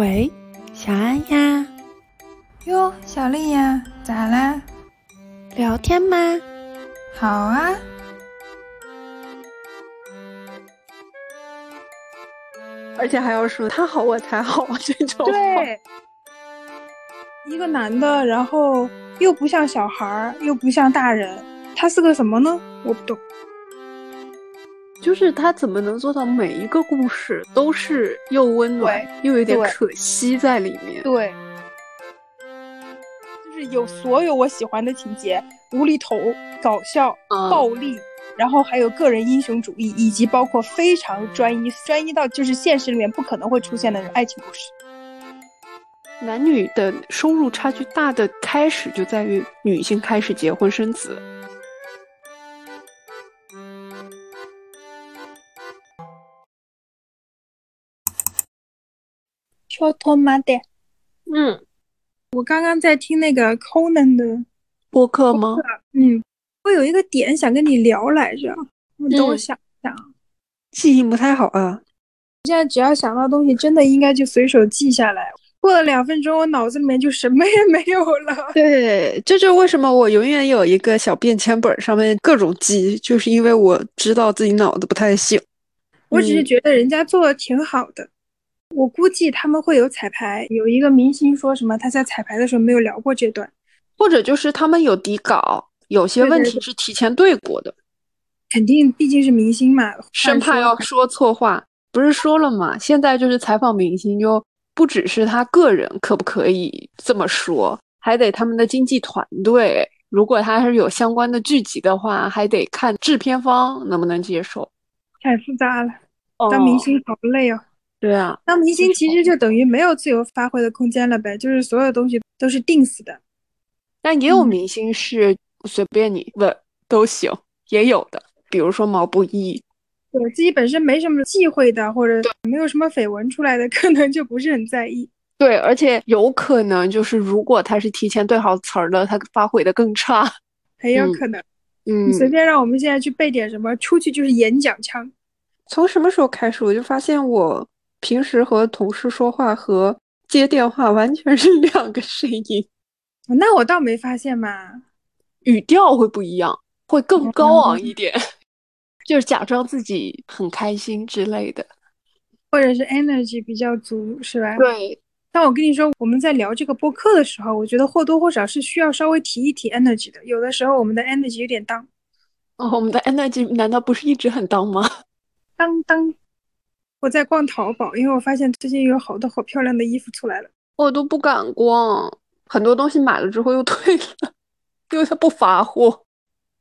喂，小安呀。哟，小丽呀，咋啦？聊天吗？好啊。而且还要说他好我才好这种。对。一个男的，然后又不像小孩儿，又不像大人，他是个什么呢？我不懂。就是他怎么能做到每一个故事都是又温暖又有点可惜在里面？对，就是有所有我喜欢的情节，无厘头、搞笑、暴力，然后还有个人英雄主义，以及包括非常专一、专一到就是现实里面不可能会出现的爱情故事。男女的收入差距大的开始就在于女性开始结婚生子。小托马的，嗯，我刚刚在听那个 Conan 的播客吗？嗯，我有一个点想跟你聊来着，你等我想想，记性不太好啊。现在只要想到东西，真的应该就随手记下来。过了两分钟，我脑子里面就什么也没有了。对，这就是为什么我永远有一个小便签本，上面各种记，就是因为我知道自己脑子不太行。我只是觉得人家做的挺好的，我估计他们会有彩排。有一个明星说什么他在彩排的时候没有聊过这段，或者就是他们有底稿，有些问题是提前对过的。肯定，毕竟是明星嘛，生怕要说错话。不是说了吗？现在就是采访明星就。不只是他个人可不可以这么说，还得他们的经纪团队。如果他是有相关的剧集的话，还得看制片方能不能接受。太复杂了，当明星好累哦。对啊，当明星其实就等于没有自由发挥的空间了呗，就是所有东西都是定死的。但也有明星是随便你问都行，也有的，比如说毛不易。对自己本身没什么忌讳的，或者没有什么绯闻出来的，可能就不是很在意。对，而且有可能就是，如果他是提前对好词儿的，他发挥的更差，很有可能。嗯，你随便让我们现在去背点什么，出去就是演讲腔。从什么时候开始，我就发现我平时和同事说话和接电话完全是 两个声音。那我倒没发现嘛，语调会不一样，会更高昂一点。就是假装自己很开心之类的，或者是 energy 比较足，是吧？对。但我跟你说，我们在聊这个播客的时候，我觉得或多或少是需要稍微提一提 energy 的。有的时候我们的 energy 有点当。哦，我们的 energy 难道不是一直很当吗？当当。我在逛淘宝，因为我发现最近有好多好漂亮的衣服出来了。我都不敢逛，很多东西买了之后又退了，因为它不发货。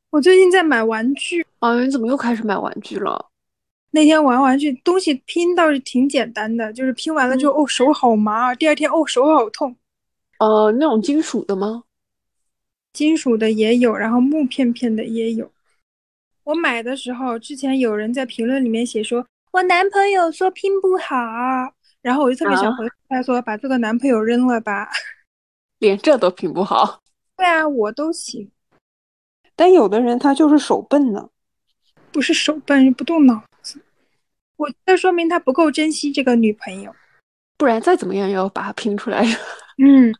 我最近在买玩具啊！你怎么又开始买玩具了？那天玩玩具，东西拼倒是挺简单的，就是拼完了就哦手好麻，第二天哦手好痛。呃，那种金属的吗？金属的也有，然后木片片的也有。我买的时候，之前有人在评论里面写说，我男朋友说拼不好，然后我就特别想回他说，把这个男朋友扔了吧。连这都拼不好？对啊，我都行。但有的人他就是手笨呢，不是手笨，不动脑子。我这说明他不够珍惜这个女朋友，不然再怎么样也要把它拼出来。嗯，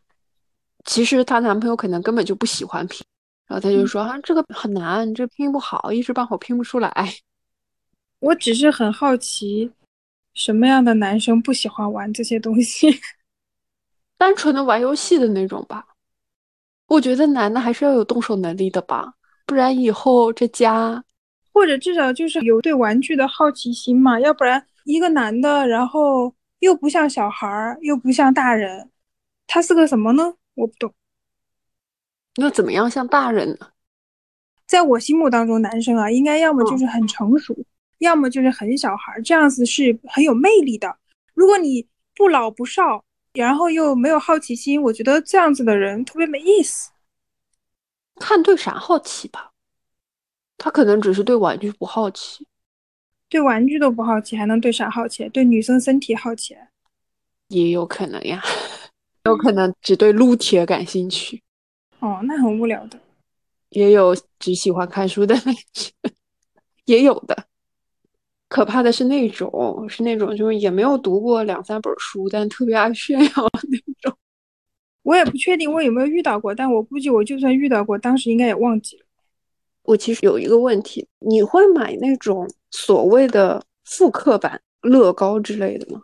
其实她男朋友可能根本就不喜欢拼，然后他就说啊，这个很难，这拼不好，一时半会拼不出来。我只是很好奇，什么样的男生不喜欢玩这些东西？单纯的玩游戏的那种吧。我觉得男的还是要有动手能力的吧。不然以后这家，或者至少就是有对玩具的好奇心嘛，要不然一个男的，然后又不像小孩儿，又不像大人，他是个什么呢？我不懂。那怎么样像大人呢？在我心目当中，男生啊，应该要么就是很成熟，要么就是很小孩，这样子是很有魅力的。如果你不老不少，然后又没有好奇心，我觉得这样子的人特别没意思。看对啥好奇吧，他可能只是对玩具不好奇，对玩具都不好奇，还能对啥好奇？对女生身体好奇，也有可能呀，有可能只对撸铁感兴趣。哦，那很无聊的。也有只喜欢看书的，也有的。可怕的是那种，是那种就是也没有读过两三本书，但特别爱炫耀那种。我也不确定我有没有遇到过，但我估计我就算遇到过，当时应该也忘记了。我其实有一个问题，你会买那种所谓的复刻版乐高之类的吗？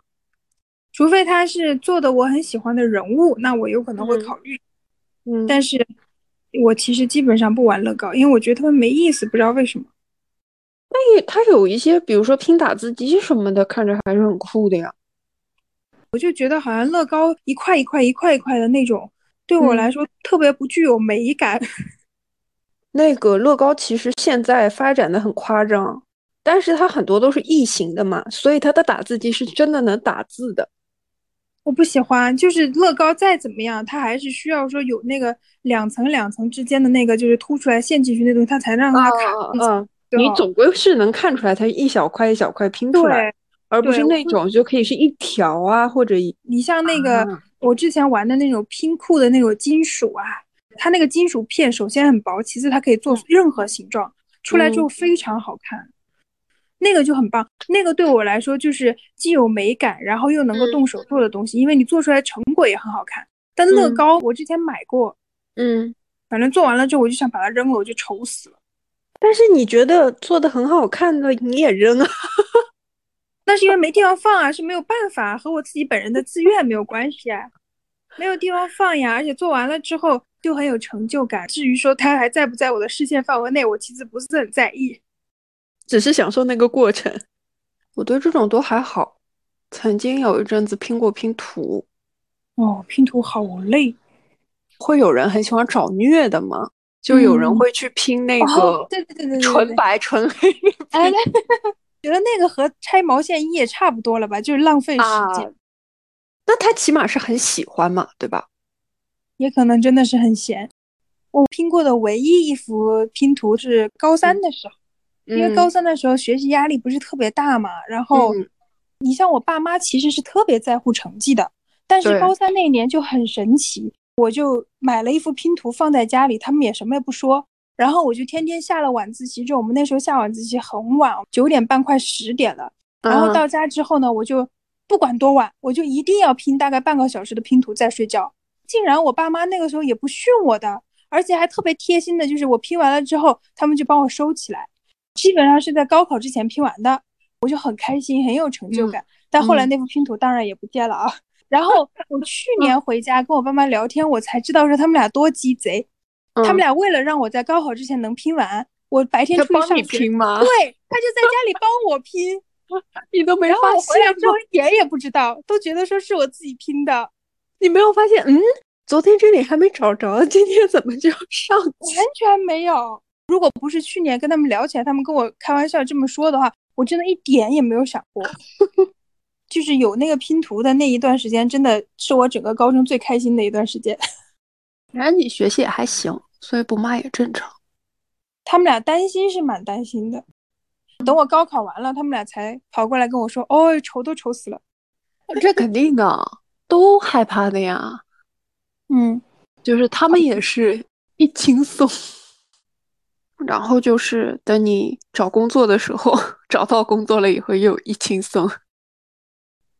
除非他是做的我很喜欢的人物，那我有可能会考虑。嗯，但是，我其实基本上不玩乐高，因为我觉得他们没意思，不知道为什么。那也，它有一些，比如说拼打字机什么的，看着还是很酷的呀。我就觉得好像乐高一块一块一块一块的那种，对我来说特别不具有美感。那个乐高其实现在发展的很夸张，但是它很多都是异形的嘛，所以它的打字机是真的能打字的。我不喜欢，就是乐高再怎么样，它还是需要说有那个两层两层之间的那个就是凸出来陷进去那东西，它才让它卡。嗯，你总归是能看出来它一小块一小块拼出来，而不是那种就可以是一条啊或者。你像那个我之前玩的那种拼库的那种金属啊，它那个金属片首先很薄，其次它可以做任何形状，出来之后非常好看。那个就很棒，那个对我来说就是既有美感，然后又能够动手做的东西，因为你做出来成果也很好看。但乐高我之前买过，嗯，反正做完了之后我就想把它扔了，我就愁死了。但是你觉得做的很好看的你也扔啊？那是因为没地方放啊，是没有办法，和我自己本人的自愿没有关系啊，没有地方放呀。而且做完了之后就很有成就感。至于说它还在不在我的视线范围内，我其实不是很在意。只是享受那个过程，我对这种都还好。曾经有一阵子拼过拼图，哦，拼图好累。会有人很喜欢找虐的吗？就有人会去拼那个，对对对对，纯白纯黑。哎，觉得那个和拆毛线衣也差不多了吧？就是浪费时间。那他起码是很喜欢嘛，对吧？也可能真的是很闲。我拼过的唯一一幅拼图是高三的时候。因为高三的时候学习压力不是特别大嘛，然后你像我爸妈其实是特别在乎成绩的，但是高三那年就很神奇，我就买了一幅拼图放在家里，他们也什么也不说，然后我就天天下了晚自习，就我们那时候下晚自习很晚，九点半快十点了，然后到家之后呢，我就不管多晚，我就一定要拼大概半个小时的拼图再睡觉。竟然我爸妈那个时候也不训我的，而且还特别贴心的，就是我拼完了之后，他们就帮我收起来。基本上是在高考之前拼完的，我就很开心，很有成就感。但后来那幅拼图当然也不见了啊。然后 我去年回家跟我爸妈聊天，我才知道说他们俩多鸡贼。他们俩为了让我在高考之前能拼完，我白天出去上学。拼吗？对，他就在家里帮我拼，你都没发现。回来之后一点也不知道，都觉得说是我自己拼的。你没有发现？嗯，昨天这里还没找着，今天怎么就上？完 全没有。如果不是去年跟他们聊起来，他们跟我开玩笑这么说的话，我真的一点也没有想过。就是有那个拼图的那一段时间，真的是我整个高中最开心的一段时间。反正你学习也还行，所以不骂也正常。他们俩担心是蛮担心的。等我高考完了，他们俩才跑过来跟我说：“哦，愁都愁死了。”这肯定的，都害怕的呀。嗯，就是他们也是一轻松。然后就是等你找工作的时候，找到工作了以后又一轻松。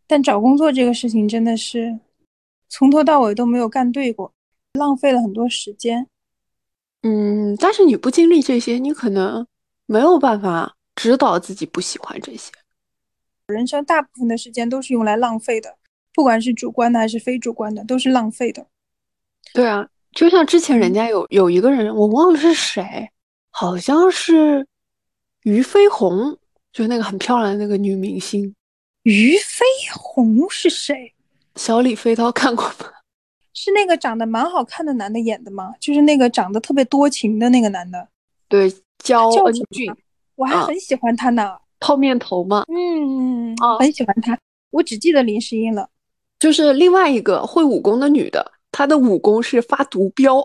但找工作这个事情真的是从头到尾都没有干对过，浪费了很多时间。嗯，但是你不经历这些，你可能没有办法指导自己不喜欢这些。人生大部分的时间都是用来浪费的，不管是主观的还是非主观的，都是浪费的。对啊，就像之前人家有有一个人，我忘了是谁。好像是俞飞鸿，就那个很漂亮的那个女明星。俞飞鸿是谁？小李飞刀看过吗？是那个长得蛮好看的男的演的吗？就是那个长得特别多情的那个男的。对，焦恩俊，我还很喜欢他呢。泡面头嘛。嗯，很喜欢他。我只记得林诗音了。就是另外一个会武功的女的，她的武功是发毒镖，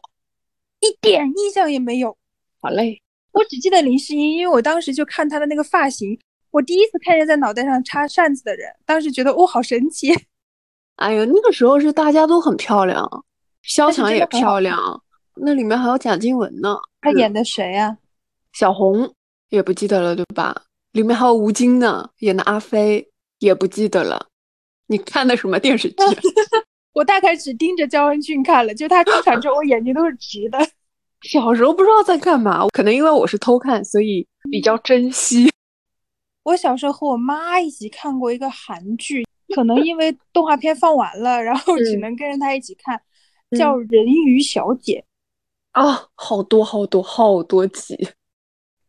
一点印象也没有。好嘞。我只记得林诗音，因为我当时就看她的那个发型，我第一次看见在脑袋上插扇子的人，当时觉得哦，好神奇。哎呦，那个时候是大家都很漂亮，肖强也漂亮，那里面还有贾静雯呢。她演的谁呀？小红也不记得了，对吧？里面还有吴京呢，演的阿飞，也不记得了。你看的什么电视剧？我大概只盯着焦恩俊看了，就他出场之后，我眼睛都是直的。小时候不知道在干嘛，可能因为我是偷看，所以比较珍惜。我小时候和我妈一起看过一个韩剧，可能因为动画片放完了，然后只能跟着她一起看，叫《人鱼小姐》。啊，好多好多好多集，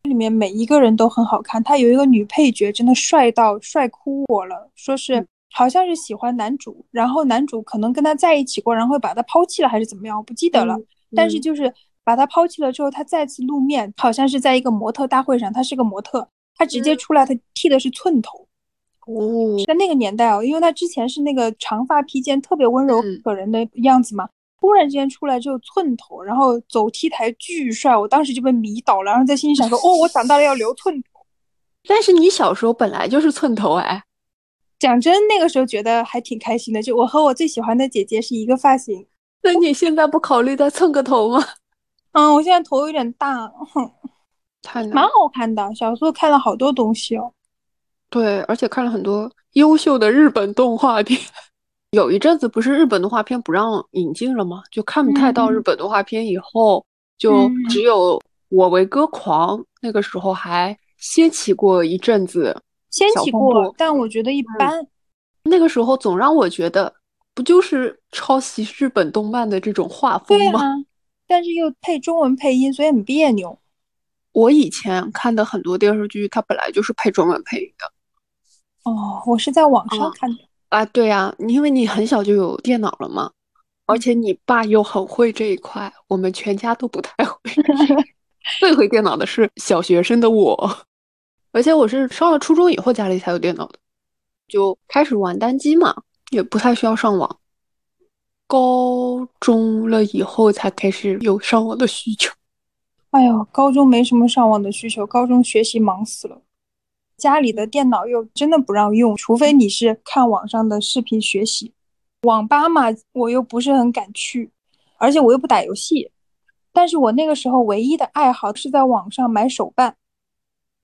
里面每一个人都很好看。他有一个女配角，真的帅到帅哭我了。说是好像是喜欢男主，然后男主可能跟他在一起过，然后把他抛弃了，还是怎么样，我不记得了。但是就是把他抛弃了之后，他再次露面，好像是在一个模特大会上，他是个模特，他直接出来，他剃的是寸头。哦，在那个年代哦，因为他之前是那个长发披肩，特别温柔可人的样子嘛。突然之间出来之后寸头，然后走 T 台巨帅，我当时就被迷倒了，然后在心里想说：“哦，我长大了要留寸头。”但是你小时候本来就是寸头哎。讲真，那个时候觉得还挺开心的，就我和我最喜欢的姐姐是一个发型。那你现在不考虑再蹭个头吗？嗯，我现在头有点大，哼，太蛮好看的。小时候看了好多东西哦。对，而且看了很多优秀的日本动画片。有一阵子不是日本动画片不让引进了吗？就看不太到日本动画片，以后就只有《我为歌狂》那个时候还掀起过一阵子，掀起过，但我觉得一般。那个时候总让我觉得，不就是抄袭日本动漫的这种画风吗？但是又配中文配音，所以很别扭。我以前看的很多电视剧，它本来就是配中文配音的。哦，我是在网上看的。啊，对呀，因为你很小就有电脑了嘛，而且你爸又很会这一块，我们全家都不太会。最会电脑的是小学生的我，而且我是上了初中以后家里才有电脑的，就开始玩单机嘛，也不太需要上网。高中了以后才开始有上网的需求。哎呦，高中没什么上网的需求，高中学习忙死了。家里的电脑又真的不让用，除非你是看网上的视频学习。网吧嘛，我又不是很敢去，而且我又不打游戏。但是我那个时候唯一的爱好是在网上买手办。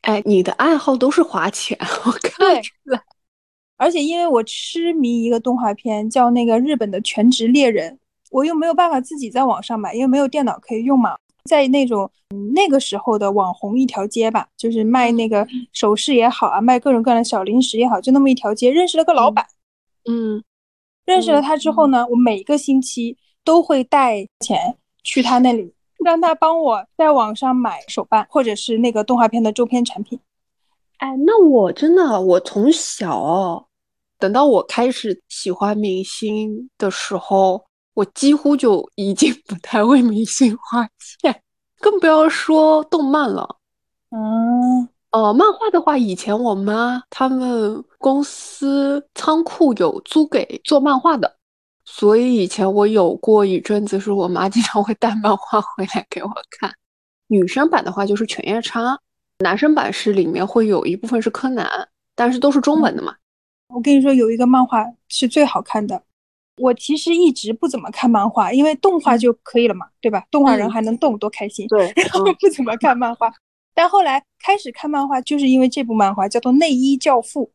哎，你的爱好都是花钱，我看出来。而且因为我痴迷一个动画片，叫那个日本的《全职猎人》，我又没有办法自己在网上买，因为没有电脑可以用嘛。在那种那个时候的网红一条街吧，就是卖那个首饰也好啊，卖各种各样的小零食也好，就那么一条街，认识了个老板。嗯，认识了他之后呢，我每个星期都会带钱去他那里，让他帮我在网上买手办或者是那个动画片的周边产品。哎，那我真的，我从小等到我开始喜欢明星的时候。我几乎就已经 不太为明星花钱，更不要说动漫了。嗯，呃，漫画的话，以前我妈他们公司仓库有租给做漫画的，所以以前我有过一阵子，是我妈经常会带漫画回来给我看。女生版的话就是《犬夜叉》，男生版是里面会有一部分是柯南，但是都是中文的嘛。我跟你说，有一个漫画是最好看的。我其实一直不怎么看漫画，因为动画就可以了嘛，对吧？动画人还能动，多开心。对，然后不怎么看漫画，但后来开始看漫画，就是因为这部漫画叫做《内衣教父》，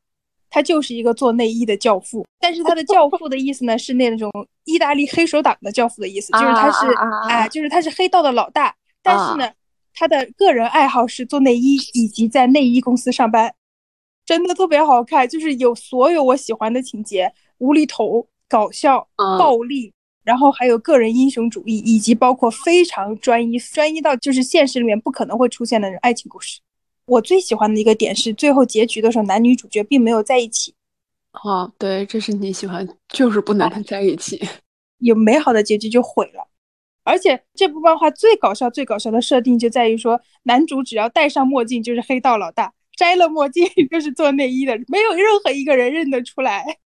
他就是一个做内衣的教父。但是他的教 父的意思呢，是那种意大利黑手党的教父的意思，就是他是哎，就是他是黑道的老大。但是呢，他的个人爱好是做内衣以及在内衣公司上班，真的特别好看，就是有所有我喜欢的情节，无厘头。搞笑、暴力，然后还有个人英雄主义，以及包括非常专一、专一到就是现实里面不可能会出现的爱情故事。我最喜欢的一个点是，最后结局的时候，男女主角并没有在一起。哦，对，这是你喜欢，就是不能在一起，有美好的结局就毁了。而且这部漫画最搞笑、最搞笑的设定就在于说，男主只要戴上墨镜就是黑道老大，摘了墨镜 就是做内衣的，没有任何一个人认得出来。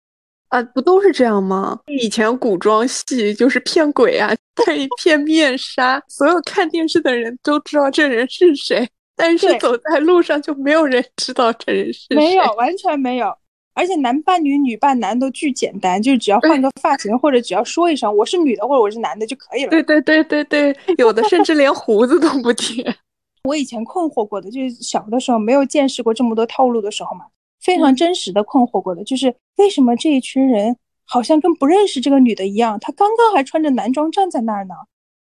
啊，不都是这样吗？以前古装戏就是骗鬼啊，戴一片面纱，所有看电视的人都知道这人是谁，但是走在路上就没有人知道这人是谁。没有，完全没有。而且男扮女、女扮男都巨简单，就只要换个发型，或者只要说一声我是女的或者我是男的就可以了。对对对对对，有的甚至连胡子都不贴。我以前困惑过的，就是小的时候没有见识过这么多套路的时候嘛，非常真实的困惑过的，就是为什么这一群人好像跟不认识这个女的一样，她刚刚还穿着男装站在那儿呢，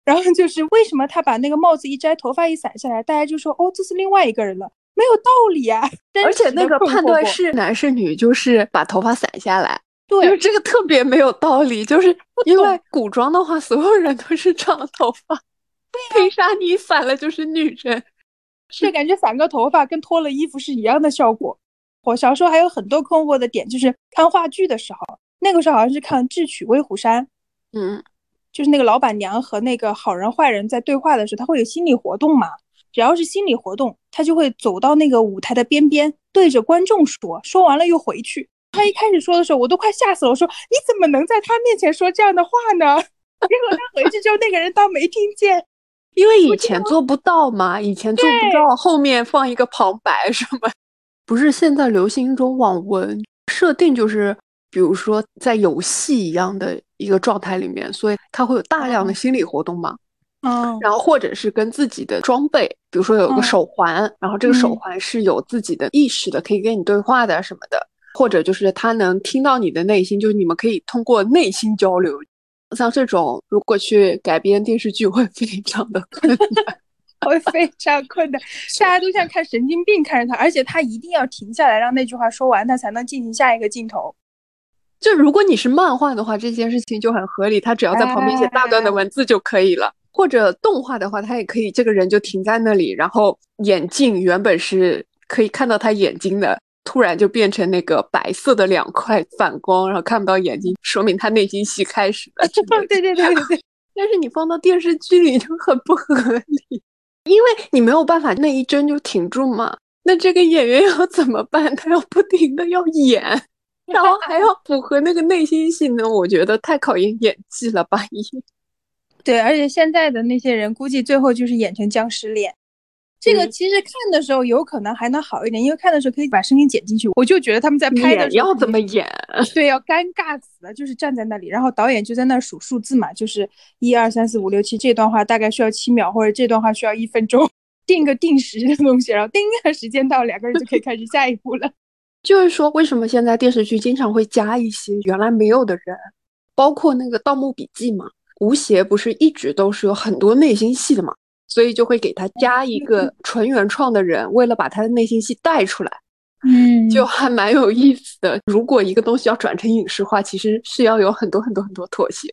然后就是为什么她把那个帽子一摘，头发一散下来，大家就说哦，这是另外一个人了，没有道理啊。而且那个判断是男是女，就是把头发散下来，对，这个特别没有道理，就是因为古装的话，所有人都是长头发。为啥你散了就是女人？是感觉散个头发跟脱了衣服是一样的效果。我小时候还有很多困惑的点，就是看话剧的时候，那个时候好像是看《智取威虎山》，嗯，就是那个老板娘和那个好人坏人在对话的时候，他会有心理活动嘛？只要是心理活动，他就会走到那个舞台的边边，对着观众说，说完了又回去。他一开始说的时候，我都快吓死了，我说你怎么能在他面前说这样的话呢？结果他回去之后，那个人当没听见。因为以前做不到嘛，以前做不到后面放一个旁白什么，不是现在流行一种网文设定，就是比如说在游戏一样的一个状态里面，所以它会有大量的心理活动嘛，嗯，然后或者是跟自己的装备，比如说有个手环，然后这个手环是有自己的意识的，可以跟你对话的什么的，或者就是他能听到你的内心，就是你们可以通过内心交流。像这种，如果去改编电视剧，会非常的困难，会非常困难。大家都像看神经病看着他，而且他一定要停下来，让那句话说完，他才能进行下一个镜头。就如果你是漫画的话，这件事情就很合理，他只要在旁边写大段的文字就可以了。或者动画的话，他也可以，这个人就停在那里，然后眼镜原本是可以看到他眼睛的。突然就变成那个白色的两块反光，然后看不到眼睛，说明他内心戏开始了。对对对对。但是你放到电视剧里就很不合理，因为你没有办法那一帧就停住嘛。那这个演员要怎么办？他要不停的要演，然后还要符合那个内心戏呢？我觉得太考验演技了吧？也。对，而且现在的那些人估计最后就是演成僵尸脸。这个其实看的时候有可能还能好一点，因为看的时候可以把声音剪进去。我就觉得他们在拍的时候要怎么演？对，要尴尬死了，就是站在那里，然后导演就在那数数字嘛，就是一二三四五六七，这段话大概需要七秒，或者这段话需要一分钟，定个定时的东西，然后定个时间到，两个人就可以开始下一步了。就是说，为什么现在电视剧经常会加一些原来没有的人？包括那个《盗墓笔记》嘛，吴邪不是一直都是有很多内心戏的嘛？所以就会给他加一个纯原创的人，为了把他的内心戏带出来，嗯，就还蛮有意思的。如果一个东西要转成影视化，其实是要有很多很多很多妥协。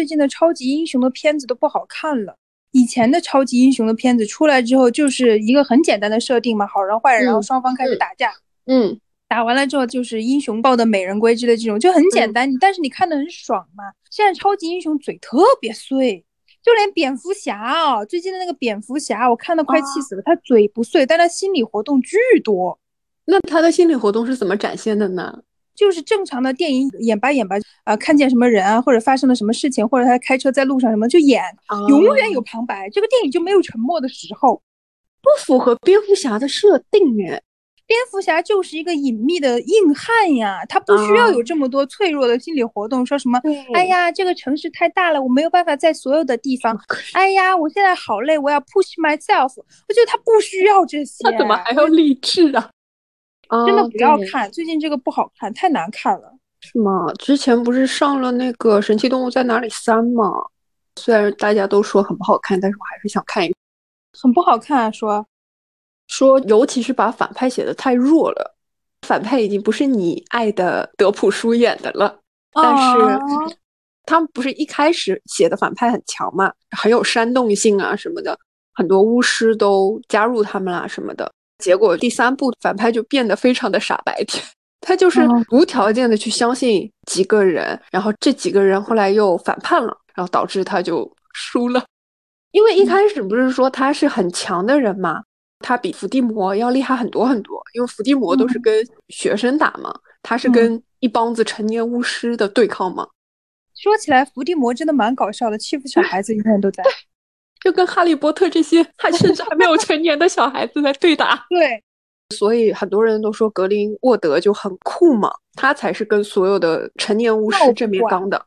最近的超级英雄的片子都不好看了。以前的超级英雄的片子出来之后，就是一个很简单的设定嘛，好人坏人，然后双方开始打架，嗯，打完了之后就是英雄抱的美人归之类这种，就很简单，但是你看的很爽嘛。现在超级英雄嘴特别碎，就连蝙蝠侠啊，最近的那个蝙蝠侠，我看的快气死了。他嘴不碎，但他心理活动巨多。那他的心理活动是怎么展现的呢？就是正常的电影演吧演吧，啊，看见什么人啊，或者发生了什么事情，或者他开车在路上什么就演，永远有旁白，这个电影就没有沉默的时候，不符合蝙蝠侠的设定哎。蝙蝠侠就是一个隐秘的硬汉呀，他不需要有这么多脆弱的心理活动，说什么，哎呀，这个城市太大了，我没有办法在所有的地方，哎呀，我现在好累，我要 push myself，我觉得他不需要这些，他怎么还要励志啊？真的不要看，最近这个不好看，太难看了。是吗？之前不是上了那个《神奇动物在哪里三》吗？虽然大家都说很不好看，但是我还是想看一。很不好看，说说，尤其是把反派写的太弱了，反派已经不是你爱的德普叔演的了。但是他们不是一开始写的反派很强嘛，很有煽动性啊什么的，很多巫师都加入他们啦什么的。结果第三部反派就变得非常的傻白甜，他就是无条件的去相信几个人，然后这几个人后来又反叛了，然后导致他就输了。因为一开始不是说他是很强的人嘛，他比伏地魔要厉害很多很多。因为伏地魔都是跟学生打嘛，他是跟一帮子成年巫师的对抗嘛。说起来，伏地魔真的蛮搞笑的，欺负小孩子永远都在。就跟哈利波特这些还甚至还没有成年的小孩子在对打。对。所以很多人都说格林沃德就很酷嘛，他才是跟所有的成年巫师正面刚的。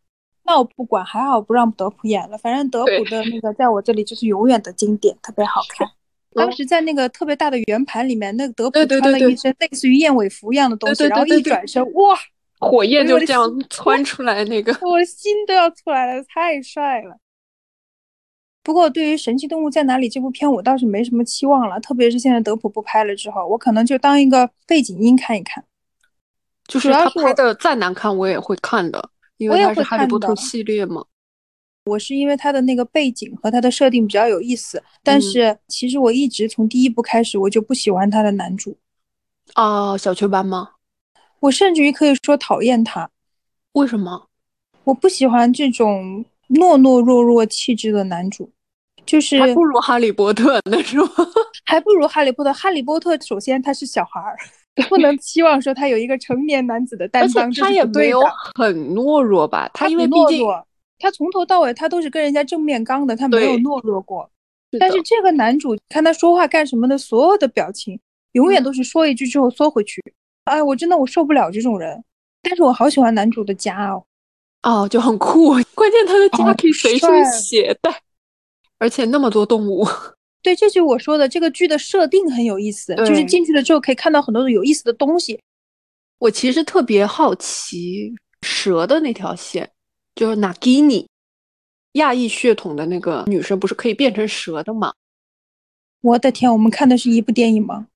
那我不管，还好不让德普演了。反正德普的那个在我这里就是永远的经典，特别好看。当时在那个特别大的圆盘里面，那个德普穿了一身类似于燕尾服一样的东西，然后一转身，哇，火焰就这样窜出来，那个 我心都要出来了，太帅了。不过，对于《神奇动物在哪里》这部片，我倒是没什么期望了。特别是现在德普不拍了之后，我可能就当一个背景音看一看。就是他拍的再难看，我也会看的，因为他是哈利波特系列嘛。我是因为它的那个背景和它的设定比较有意思，但是其实我一直从第一部开始，我就不喜欢他的男主。啊，小雀斑吗？我甚至于可以说讨厌他。为什么？我不喜欢这种。懦懦弱弱气质的男主，就是还不如哈利波特呢，是吗？还不如哈利波特。哈利波特首先他是小孩儿，不能期望说他有一个成年男子的担当，他也没有很懦弱吧？他因为毕竟他从头到尾他都是跟人家正面刚的，他没有懦弱过。但是这个男主看他说话干什么的，所有的表情永远都是说一句之后缩回去。哎，我真的我受不了这种人。但是我好喜欢男主的家哦。哦，就很酷，关键他的家可以随身携带，而且那么多动物。对，这就是我说的，这个剧的设定很有意思，就是进去了之后可以看到很多的有意思的东西。我其实特别好奇蛇的那条线，就是纳吉尼亚裔血统的那个女生，不是可以变成蛇的吗？我的天，我们看的是一部电影吗？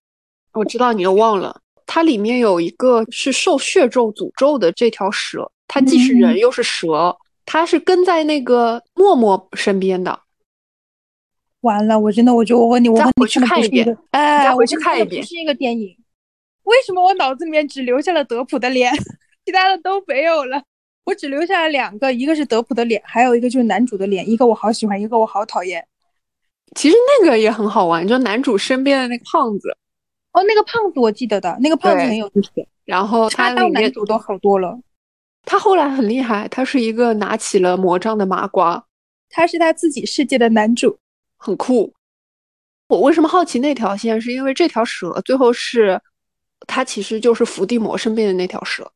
我知道你又忘了，它里面有一个是受血咒诅咒的这条蛇。他既是人又是蛇，他是跟在那个默默身边的。完了，我真的，我就我问你，我问你去看一遍，哎，回去看一遍，是一个电影。为什么我脑子里面只留下了德普的脸，其他的都没有了？我只留下了两个，一个是德普的脸，还有一个就是男主的脸，一个我好喜欢，一个我好讨厌。其实那个也很好玩，就男主身边的那个胖子。哦，那个胖子我记得的，那个胖子很有意思。然后他当男主都好多了。他后来很厉害，他是一个拿起了魔杖的麻瓜，他是他自己世界的男主，很酷。我为什么好奇那条线？是因为这条蛇最后是，他其实就是伏地魔身边的那条蛇。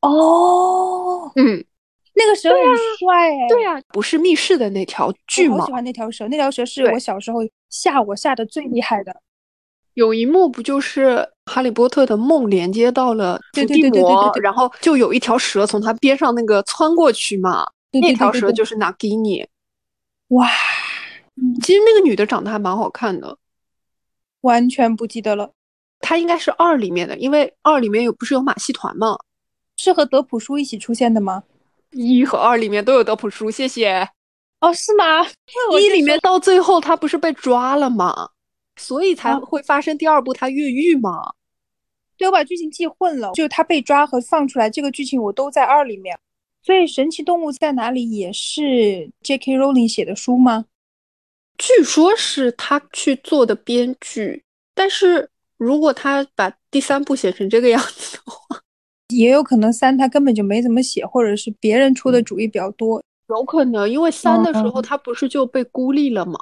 哦，嗯，那个蛇很帅哎，对呀，不是密室的那条巨蟒。我喜欢那条蛇，那条蛇是我小时候吓我吓得最厉害的。有一幕不就是哈利波特的梦连接到了伏地魔，然后就有一条蛇从他边上那个穿过去嘛？那条蛇就是纳吉尼。哇，其实那个女的长得还蛮好看的，完全不记得了。她应该是二里面的，因为二里面有不是有马戏团吗？是和德普叔一起出现的吗？一和二里面都有德普叔，谢谢。哦，是吗？一里面到最后他不是被抓了吗？所以才会发生第二部他越狱嘛？对，我把剧情记混了，就是他被抓和放出来这个剧情我都在二里面。所以《神奇动物在哪里》也是 J.K. Rowling 写的书吗？据说是他去做的编剧，但是如果他把第三部写成这个样子的话，也有可能三他根本就没怎么写，或者是别人出的主意比较多。有可能，因为三的时候他不是就被孤立了吗？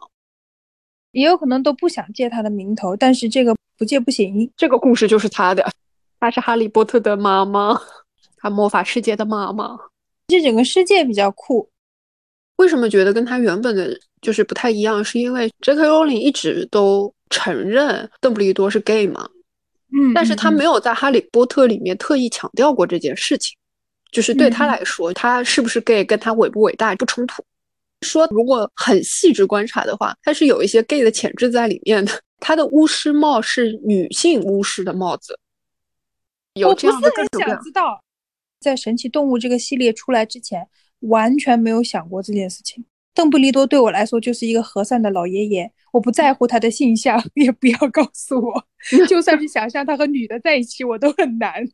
也有可能都不想借他的名头，但是这个不借不行。这个故事就是他的，他是哈利波特的妈妈，他魔法世界的妈妈。这整个世界比较酷。为什么觉得跟他原本的就是不太一样？是因为 J.K. Rowling 一直都承认邓布利多是 gay 嘛？嗯，但是他没有在哈利波特里面特意强调过这件事情。就是对他来说，他是不是 gay 跟他伟不伟大不冲突。说，如果很细致观察的话，它是有一些 gay 的潜质在里面的。他的巫师帽是女性巫师的帽子，有这样的各种各样。知道，在神奇动物这个系列出来之前，完全没有想过这件事情。邓布利多对我来说就是一个和善的老爷爷，我不在乎他的性向，也不要告诉我。就算是想象他和女的在一起，我都很难。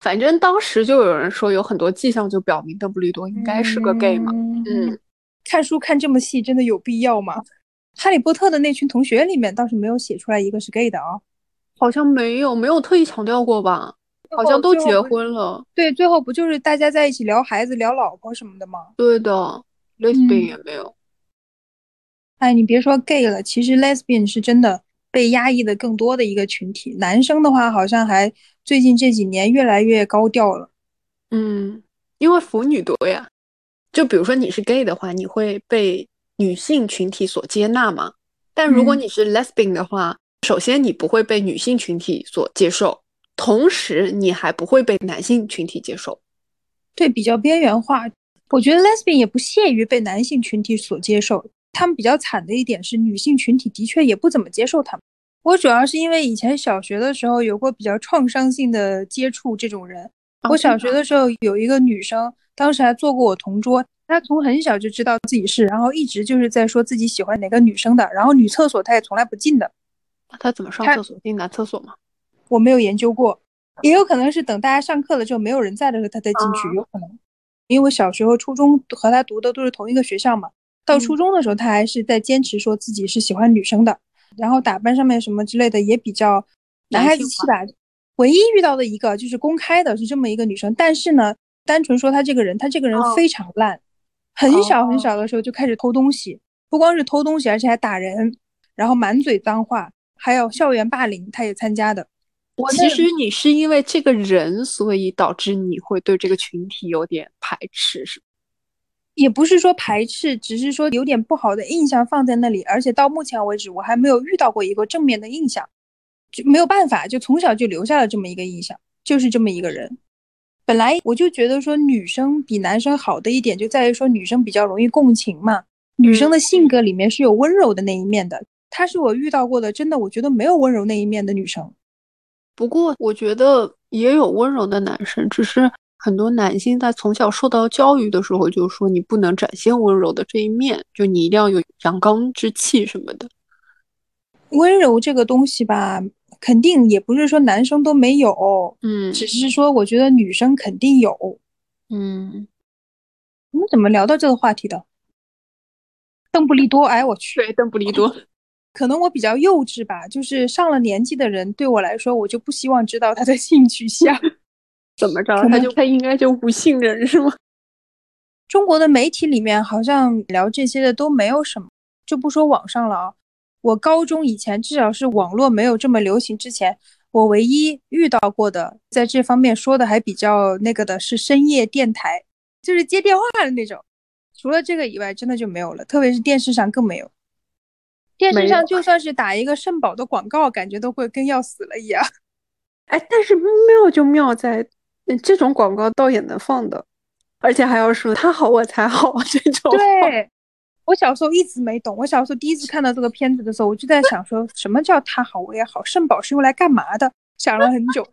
反正当时就有人说，有很多迹象就表明邓布利多应该是个 gay 嘛。嗯，看书看这么细，真的有必要吗？哈利波特的那群同学里面倒是没有写出来一个是 gay 的啊，好像没有，没有特意强调过吧？好像都结婚了。对，最后不就是大家在一起聊孩子、聊老婆什么的吗？对的，lesbian 也没有。哎，你别说 gay 了，其实 lesbian 是真的被压抑的更多的一个群体。男生的话，好像还最近这几年越来越高调了。嗯，因为腐女多呀。就比如说你是 gay 的话，你会被女性群体所接纳吗？但如果你是 lesbian 的话，首先你不会被女性群体所接受，同时你还不会被男性群体接受。对，比较边缘化。我觉得 lesbian 也不屑于被男性群体所接受。他们比较惨的一点是，女性群体的确也不怎么接受他们。我主要是因为以前小学的时候有过比较创伤性的接触这种人。我小学的时候有一个女生，当时还做过我同桌，他从很小就知道自己是，然后一直就是在说自己喜欢哪个女生的，然后女厕所他也从来不进的。他怎么上厕所？进男厕所吗？我没有研究过，也有可能是等大家上课了之后没有人在的时候他再进去，有可能。因为我小学和初中和他读的都是同一个学校嘛。到初中的时候，他还是在坚持说自己是喜欢女生的，然后打扮上面什么之类的也比较男孩子气吧。唯一遇到的一个就是公开的是这么一个女生，但是呢，单纯说他这个人，他这个人非常烂，很小很小的时候就开始偷东西，不光是偷东西，而且还打人，然后满嘴脏话，还有校园霸凌，他也参加的。其实你是因为这个人，所以导致你会对这个群体有点排斥，是？也不是说排斥，只是说有点不好的印象放在那里，而且到目前为止我还没有遇到过一个正面的印象，就没有办法，就从小就留下了这么一个印象，就是这么一个人。本来我就觉得说女生比男生好的一点就在于说女生比较容易共情嘛，女生的性格里面是有温柔的那一面的。她是我遇到过的，真的我觉得没有温柔那一面的女生。不过我觉得也有温柔的男生，只是。很多男性在从小受到教育的时候，就说你不能展现温柔的这一面，就你一定要有阳刚之气什么的。温柔这个东西吧，肯定也不是说男生都没有，嗯，只是说我觉得女生肯定有，嗯。我们怎么聊到这个话题的？邓布利多，哎，我去，对，邓布利多，可能我比较幼稚吧，就是上了年纪的人，对我来说，我就不希望知道他的性取向。怎么着？他就他应该就不信任是吗？中国的媒体里面好像聊这些的都没有什么，就不说网上了啊。我高中以前，至少是网络没有这么流行之前，我唯一遇到过的在这方面说的还比较那个的是深夜电台，就是接电话的那种。除了这个以外，真的就没有了。特别是电视上更没有。电视上就算是打一个肾宝的广告，感觉都会跟要死了一样。哎，但是妙就妙在。这种广告倒也能放的，而且还要说他好我才好这种。对，我小时候一直没懂。我小时候第一次看到这个片子的时候，我就在 想说什么叫他好我也好？肾宝是用来干嘛的？想了很久，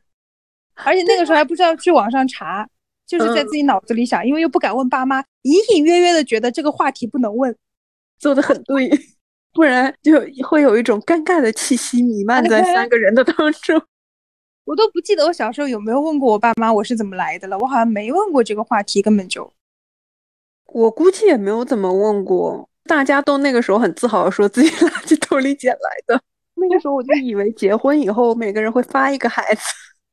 而且那个时候还不知道去网上查，就是在自己脑子里想，因为又不敢问爸妈，隐隐约约的觉得这个话题不能问，做的很对，不然就会有一种尴尬的气息弥漫在三个人的当中。我都不记得我小时候有没有问过我爸妈我是怎么来的了，我好像没问过这个话题，根本就，我估计也没有怎么问过。大家都那个时候很自豪的说自己 垃圾桶里捡来的，那个时候我就以为结婚以后每个人会发一个孩子，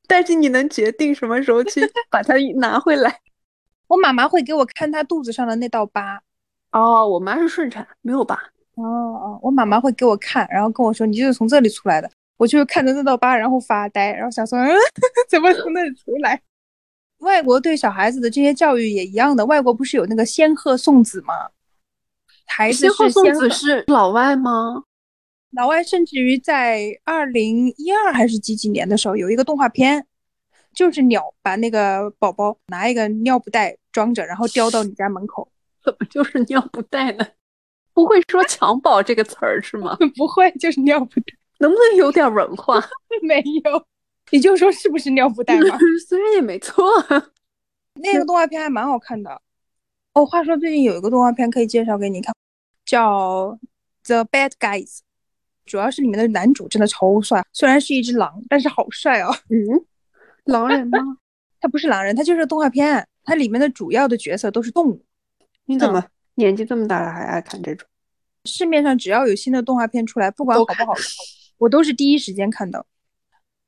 但是你能决定什么时候去 把它拿回来。我妈妈会给我看她肚子上的那道疤。哦，我妈是顺产，没有疤。哦哦，我妈妈会给我看，然后跟我说你就是从这里出来的。我就看着那道疤，然后发呆，然后想说，嗯，怎么从那里出来？外国对小孩子的这些教育也一样的，外国不是有那个仙鹤送子吗？孩子是送子是老外吗？老外甚至于在二零一二还是几几年的时候，有一个动画片，就是鸟把那个宝宝拿一个尿布袋装着，然后叼到你家门口。怎么就是尿布袋呢？不会说襁褓这个词儿是吗？不会，就是尿布袋。能不能有点文化？没有，你就说是不是尿布袋吧？虽然也没错，那个动画片还蛮好看的。哦，话说最近有一个动画片可以介绍给你看，叫《The Bad Guys》，主要是里面的男主真的超帅，虽然是一只狼，但是好帅哦。嗯，狼人吗？他不是狼人，他就是动画片，它里面的主要的角色都是动物。你怎么年纪这么大了还爱看这种？市面上只要有新的动画片出来，不管好不好看，我都是第一时间看的。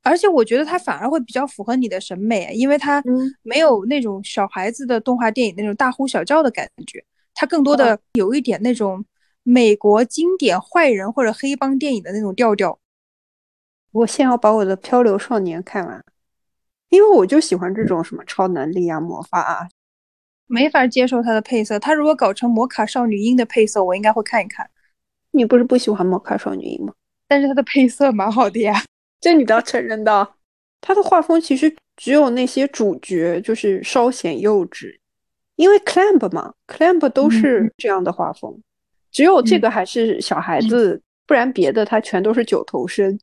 而且我觉得它反而会比较符合你的审美，因为它没有那种小孩子的动画电影那种大呼小叫的感觉，它更多的有一点那种美国经典坏人或者黑帮电影的那种调调。我先要把我的《漂流少年》看完，因为我就喜欢这种什么超能力啊、魔法啊，没法接受它的配色。它如果搞成摩卡少女樱的配色，我应该会看一看。你不是不喜欢摩卡少女樱吗？但是它的配色蛮好的呀。这你都要承认的，他的画风其实只有那些主角就是稍显幼稚，因为 clamp 嘛，clamp 都是这样的画风，只有这个还是小孩子，不然别的他全都是九头身。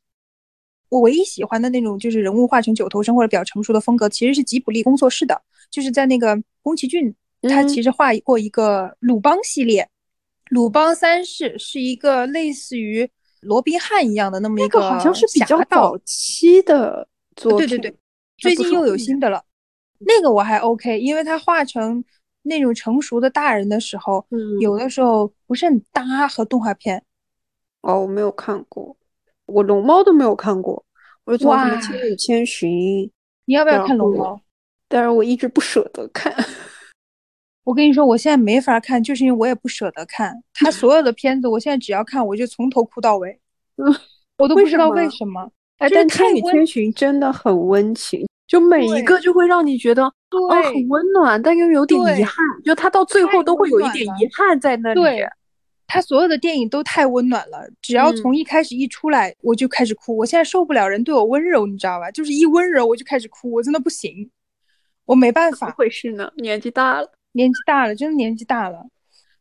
我唯一喜欢的那种就是人物画成九头身或者比较成熟的风格，其实是吉卜力工作室的，就是在那个宫崎骏，他其实画过一个鲁邦系列，鲁邦三世是一个类似于。罗宾汉一样的那么一个，好像是比较早期的作品。对对对，最近又有新的了。那个我还 OK，因为他画成那种成熟的大人的时候，有的时候不是很搭和动画片。哦，我没有看过，我龙猫都没有看过。我从什么《千与千寻》，你要不要看龙猫？但是我一直不舍得看。我跟你说，我现在没法看，就是因为我也不舍得看他所有的片子。我现在只要看，我就从头哭到尾。嗯，我都不知道为什么。哎，但《千与千寻》真的很温情，就每一个就会让你觉得哦很温暖，但又有点遗憾。就他到最后都会有一点遗憾在那里。对，他所有的电影都太温暖了。只要从一开始一出来，我就开始哭。我现在受不了人对我温柔，你知道吧？就是一温柔我就开始哭，我真的不行，我没办法。回事呢？年纪大了。年纪大了，真的年纪大了。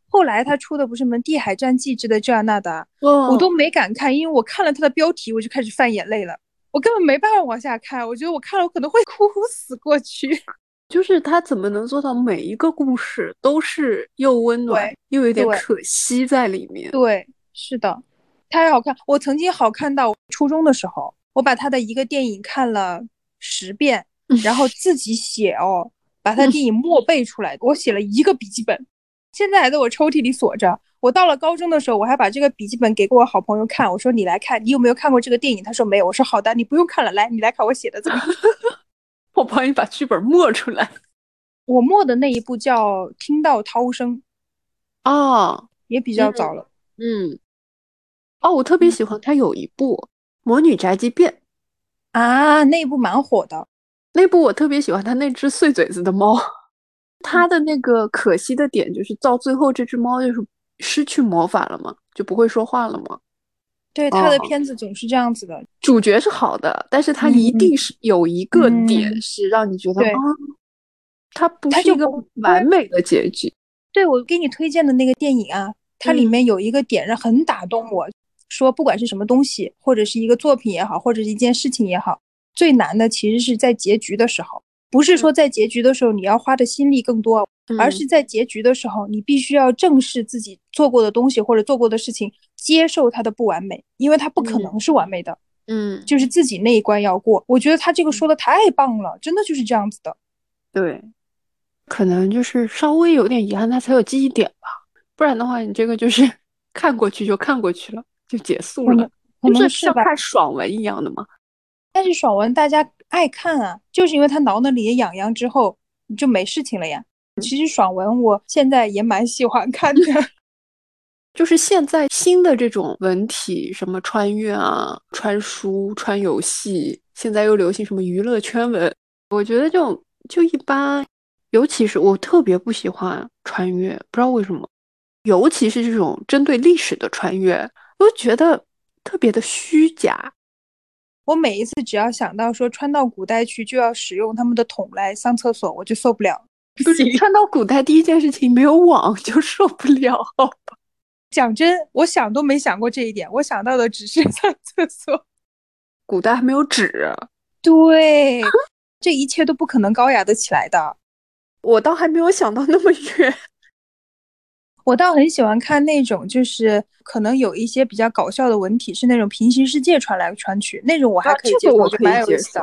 后来他出的不是什么《地海战记》之的这样那的，我都没敢看，因为我看了他的标题，我就开始泛眼泪了。我根本没办法往下看，我觉得我看了我可能会哭 死过去。就是他怎么能做到每一个故事都是又温暖又有点可惜在里面？对，是的，太好看。我曾经好看到初中的时候，我把他的一个电影看了十遍，然后自己写哦。把他电影默背出来，我写了一个笔记本，现在还在我抽屉里锁着。我到了高中的时候，我还把这个笔记本给过我好朋友看，我说你来看，你有没有看过这个电影？他说没有。我说好的，你不用看了，来，你来看我写的怎么样？我帮你把剧本默出来。我默的那一部叫《听到涛声》，哦，也比较早了。嗯，哦，我特别喜欢他有一部《魔女宅急便》啊，那一部蛮火的。那部我特别喜欢他那只碎嘴子的猫，他的那个可惜的点就是到最后这只猫就是失去魔法了嘛，就不会说话了嘛。对他的片子总是这样子的，主角是好的，但是他一定是有一个点是让你觉得啊，他不是一个完美的结局。对我给你推荐的那个电影啊，它里面有一个点让很打动我，说不管是什么东西，或者是一个作品也好，或者是一件事情也好。最难的其实是在结局的时候，不是说在结局的时候你要花的心力更多，而是在结局的时候，你必须要正视自己做过的东西或者做过的事情，接受它的不完美，因为它不可能是完美的。嗯，就是自己那一关要过。我觉得他这个说的太棒了，真的就是这样子的。对，可能就是稍微有点遗憾，他才有记忆点吧，不然的话，你这个就是看过去就看过去了，就结束了，就是像看爽文一样的嘛。但是爽文大家爱看啊，就是因为他挠那里也痒痒之后你就没事情了呀。其实爽文我现在也蛮喜欢看的，就是现在新的这种文体，什么穿越啊、穿书、穿游戏，现在又流行什么娱乐圈文，我觉得就就一般。尤其是我特别不喜欢穿越，不知道为什么，尤其是这种针对历史的穿越，我觉得特别的虚假。我每一次只要想到说穿到古代去就要使用他们的桶来上厕所，我就受不了。不是穿到古代第一件事情没有网就受不了，好吧？讲真，我想都没想过这一点，我想到的只是 上厕所。古代还没有纸，对，这一切都不可能高雅的起来的。我倒还没有想到那么远。我倒很喜欢看那种，就是可能有一些比较搞笑的文体，是那种平行世界传来传去那种，我还可以接受，我可以接受。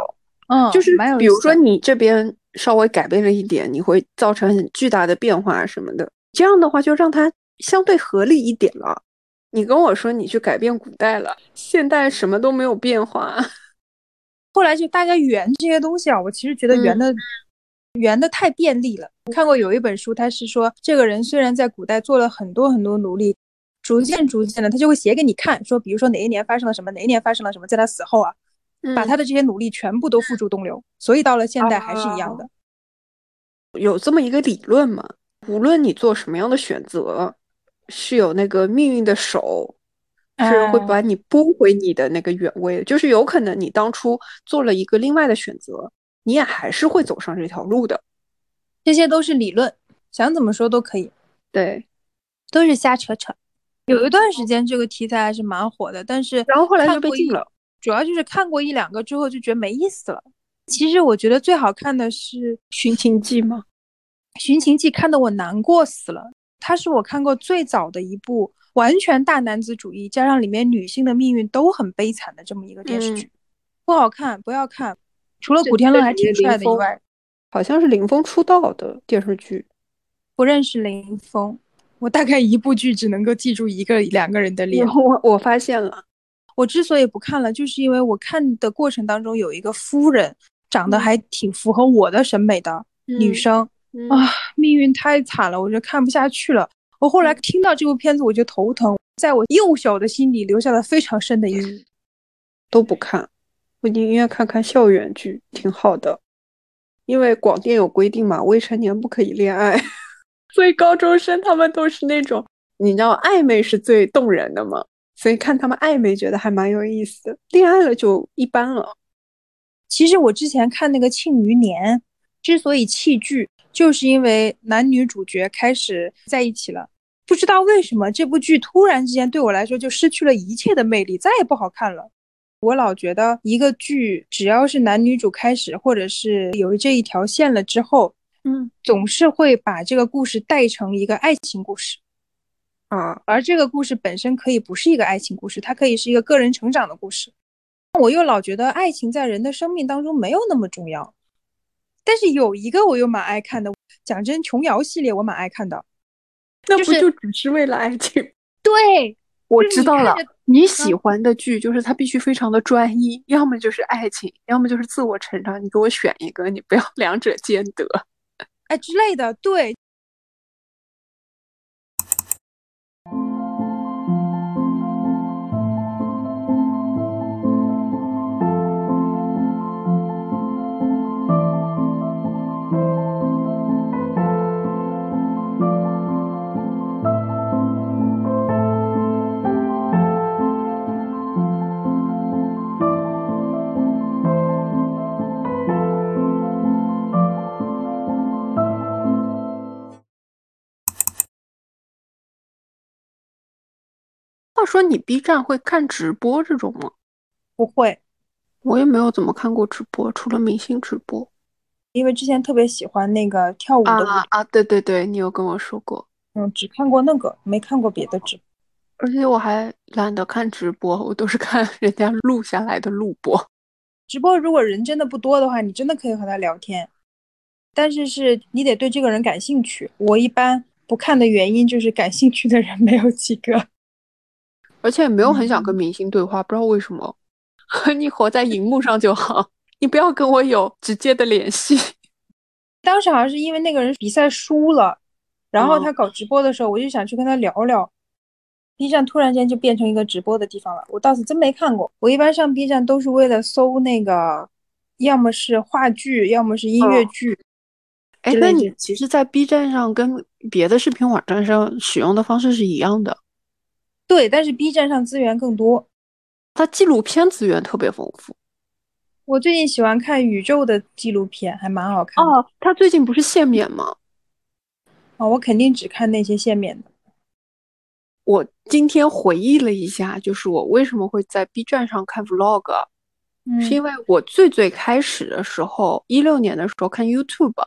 嗯，就是比如说你这边稍微改变了一点，你会造成很巨大的变化什么的。这样的话就让它相对合理一点了。你跟我说你去改变古代了，现代什么都没有变化。后来就大家圆这些东西啊，我其实觉得圆的圆的太便利了。看过有一本书，他是说这个人虽然在古代做了很多很多努力，逐渐逐渐的他就会写给你看，说比如说哪一年发生了什么，哪一年发生了什么，在他死后啊，把他的这些努力全部都付诸东流。所以到了现代还是一样的。有这么一个理论嘛？无论你做什么样的选择，是有那个命运的手。是会把你拨回你的那个原位，就是有可能你当初做了一个另外的选择，你也还是会走上这条路的。这些都是理论，想怎么说都可以。对，都是瞎扯扯。有一段时间这个题材还是蛮火的，但是然后后来就被禁了。主要就是看过一两个之后就觉得没意思了。其实我觉得最好看的是《寻秦记》吗？《寻秦记》看得我难过死了。它是我看过最早的一部。完全大男子主义，加上里面女性的命运都很悲惨的这么一个电视剧，不好看，不要看。除了古天乐还挺帅的以外，好像是林峰出道的电视剧。不认识林峰，我大概一部剧只能够记住一个两个人的脸。我我发现了，我之所以不看了，就是因为我看的过程当中有一个夫人，长得还挺符合我的审美的女生啊，命运太惨了，我就看不下去了。我后来听到这部片子，我就头疼，在我幼小的心里留下了非常深的阴影。都不看，我宁愿看看校园剧，挺好的。因为广电有规定嘛，未成年不可以恋爱，所以高中生他们都是那种，你知道暧昧是最动人的嘛，所以看他们暧昧觉得还蛮有意思，恋爱了就一般了。其实我之前看那个《庆余年》，之所以弃剧。就是因为男女主角开始在一起了，不知道为什么这部剧突然之间对我来说就失去了一切的魅力，再也不好看了。我老觉得一个剧只要是男女主开始，或者是有这一条线了之后，嗯，总是会把这个故事带成一个爱情故事啊，而这个故事本身可以不是一个爱情故事，它可以是一个个人成长的故事。我又老觉得爱情在人的生命当中没有那么重要。但是有一个我又蛮爱看的，讲真，琼瑶系列我蛮爱看的，那不就只是为了爱情？对，我知道了。你喜欢的剧就是它必须非常的专一，要么就是爱情，要么就是自我成长。你给我选一个，你不要两者兼得，哎之类的。对。话说你 B 站会看直播这种吗？不会，我也没有怎么看过直播，除了明星直播。因为之前特别喜欢那个跳舞的啊啊！对对对，你有跟我说过。嗯，只看过那个，没看过别的直播。而且我还懒得看直播，我都是看人家录下来的录播。直播如果人真的不多的话，你真的可以和他聊天，但是是你得对这个人感兴趣。我一般不看的原因就是感兴趣的人没有几个。而且也没有很想跟明星对话，不知道为什么。和 你活在荧幕上就好，你不要跟我有直接的联系。当时好像是因为那个人比赛输了，然后他搞直播的时候，我就想去跟他聊聊。B 站突然间就变成一个直播的地方了，我倒是真没看过。我一般上 B 站都是为了搜那个，要么是话剧，要么是音乐剧。哎，那你其实，在 B 站上跟别的视频网站上使用的方式是一样的。对，但是 B 站上资源更多，它纪录片资源特别丰富。我最近喜欢看宇宙的纪录片，还蛮好看。哦，它最近不是限免吗？哦，我肯定只看那些限免的。我今天回忆了一下，就是我为什么会在 B 站上看 Vlog，是因为我最最开始的时候，一六年的时候看 YouTube，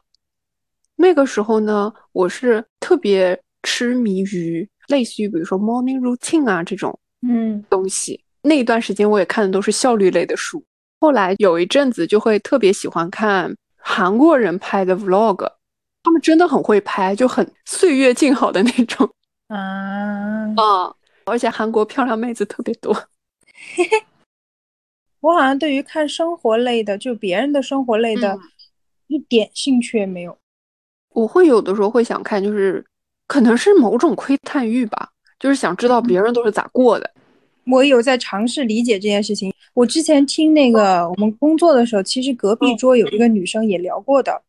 那个时候呢，我是特别痴迷于。类似于比如说 morning routine 啊这种嗯东西，那一段时间我也看的都是效率类的书。后来有一阵子就会特别喜欢看韩国人拍的 vlog，他们真的很会拍，就很岁月静好的那种。啊，嗯，而且韩国漂亮妹子特别多。嘿 嘿我好像对于看生活类的，就别人的生活类的，一点兴趣也没有。我会有的时候会想看，就是可能是某种窥探欲吧，就是想知道别人都是咋过的。我有在尝试理解这件事情。我之前听那个我们工作的时候，其实隔壁桌有一个女生也聊过的，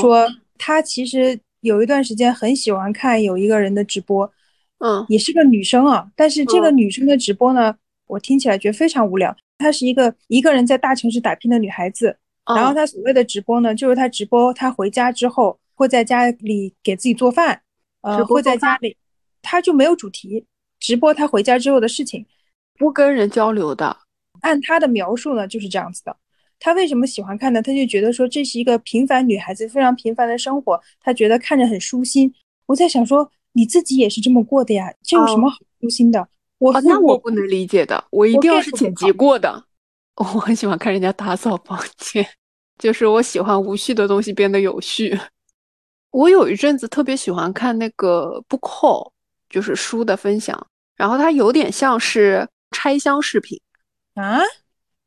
说她其实有一段时间很喜欢看有一个人的直播，嗯，也是个女生啊。但是这个女生的直播呢，我听起来觉得非常无聊。她是一个一个人在大城市打拼的女孩子，然后她所谓的直播呢，就是她直播她回家之后会在家里给自己做饭，呃，会在家里，他就没有主题，直播他回家之后的事情。不跟人交流的，按他的描述呢，就是这样子的。他为什么喜欢看呢？他就觉得说这是一个平凡女孩子非常平凡的生活，他觉得看着很舒心。我在想说，你自己也是这么过的呀，这有什么好舒心的？我那我不能理解的，我一定要是剪辑过的。我很喜欢看人家打扫房间，就是我喜欢无序的东西变得有序。我有一阵子特别喜欢看那个 book haul，就是书的分享，然后它有点像是。拆箱视频啊，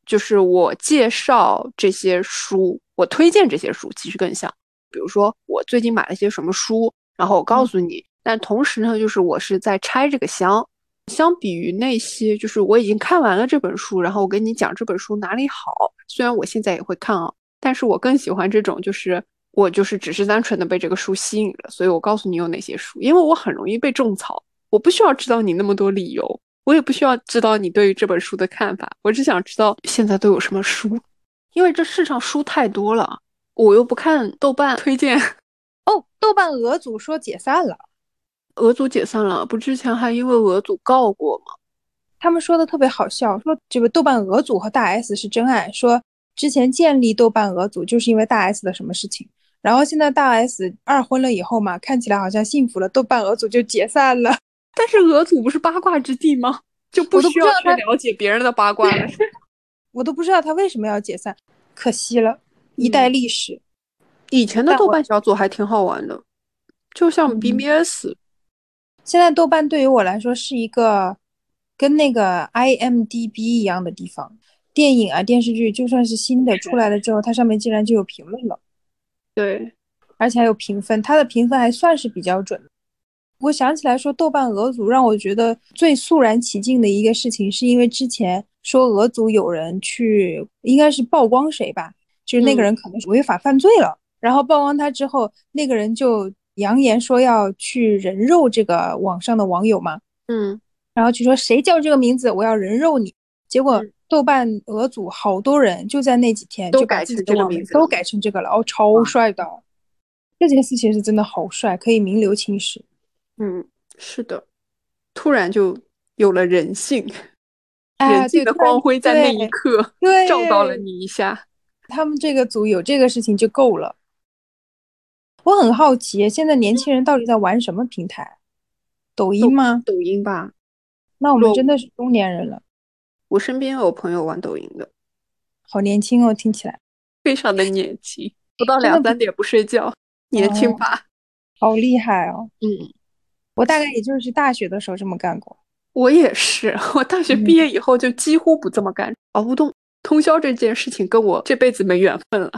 就是我介绍这些书，我推荐这些书，其实更像，比如说我最近买了些什么书，然后我告诉你。但同时呢，就是我是在拆这个箱。相比于那些，就是我已经看完了这本书，然后我跟你讲这本书哪里好。虽然我现在也会看啊，但是我更喜欢这种，就是我就是只是单纯的被这个书吸引了，所以我告诉你有哪些书，因为我很容易被种草，我不需要知道你那么多理由。我也不需要知道你对于这本书的看法，我只想知道现在都有什么书，因为这世上书太多了，我又不看豆瓣推荐。哦，豆瓣俄组说解散了，俄组解散了，不之前还因为俄组告过吗？他们说的特别好笑，说这个豆瓣俄组和大 S 是真爱，说之前建立豆瓣俄组就是因为大 S 的什么事情，然后现在大 S 二婚了以后嘛，看起来好像幸福了，豆瓣俄组就解散了。但是俄组不是八卦之地吗？就不需要去了解别人的八卦了。我都不知道他为什么要解散，可惜了，一代历史。以前的豆瓣小组还挺好玩的，就像 BBS。现在豆瓣对于我来说是一个跟那个 IMDB 一样的地方，电影啊电视剧就算是新的出来了之后，它上面竟然就有评论了。对，而且还有评分，它的评分还算是比较准。我想起来说，豆瓣俄组让我觉得最肃然起敬的一个事情，是因为之前说俄组有人去，应该是曝光谁吧，就是那个人可能是违法犯罪了，然后曝光他之后，那个人就扬言说要去人肉这个网上的网友嘛，嗯，然后就说谁叫这个名字，我要人肉你。结果豆瓣俄组好多人就在那几天就把自己的名字都改成这个了，哦，超帅的，这件事情是真的好帅，可以名留青史。嗯，是的，突然就有了人性，人性的光辉在那一刻 照到了你一下。他们这个组有这个事情就够了。我很好奇，现在年轻人到底在玩什么平台？抖音吗？抖音吧。那我们真的是中年人了。我身边有朋友玩抖音的，好年轻哦，听起来 非常的年轻，不到两三点不睡觉，年轻吧？好厉害哦。嗯。我大概也就是大学的时候这么干过。我也是，我大学毕业以后就几乎不这么干。熬不动通宵这件事情跟我这辈子没缘分了。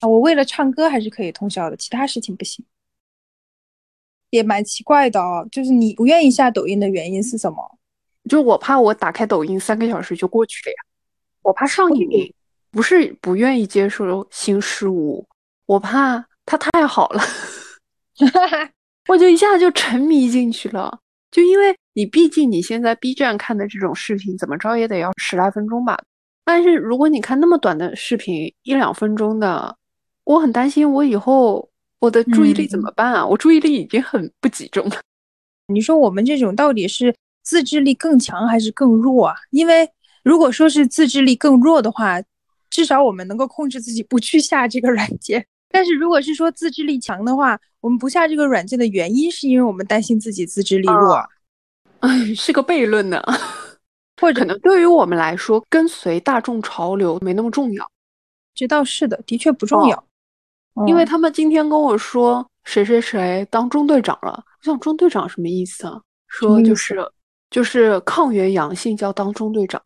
啊，我为了唱歌还是可以通宵的，其他事情不行。也蛮奇怪的哦，就是你不愿意下抖音的原因是什么？就我怕我打开抖音三个小时就过去了呀，我怕上瘾。不是不愿意接受新事物，我怕它太好了。我就一下子就沉迷进去了，就因为你毕竟你现在 B 站看的这种视频，怎么着也得要十来分钟吧。但是如果你看那么短的视频，一两分钟的，我很担心我以后我的注意力怎么办啊？我注意力已经很不集中了。你说我们这种到底是自制力更强还是更弱啊？因为如果说是自制力更弱的话，至少我们能够控制自己不去下这个软件。但是如果是说自制力强的话，我们不下这个软件的原因是因为我们担心自己自制力弱。哎，是个悖论呢。或者可能对于我们来说，跟随大众潮流没那么重要。这倒是的，的确不重要。因为他们今天跟我说谁谁谁当中队长了，我想中队长什么意思啊？说就是就是抗原阳性就要当中队长，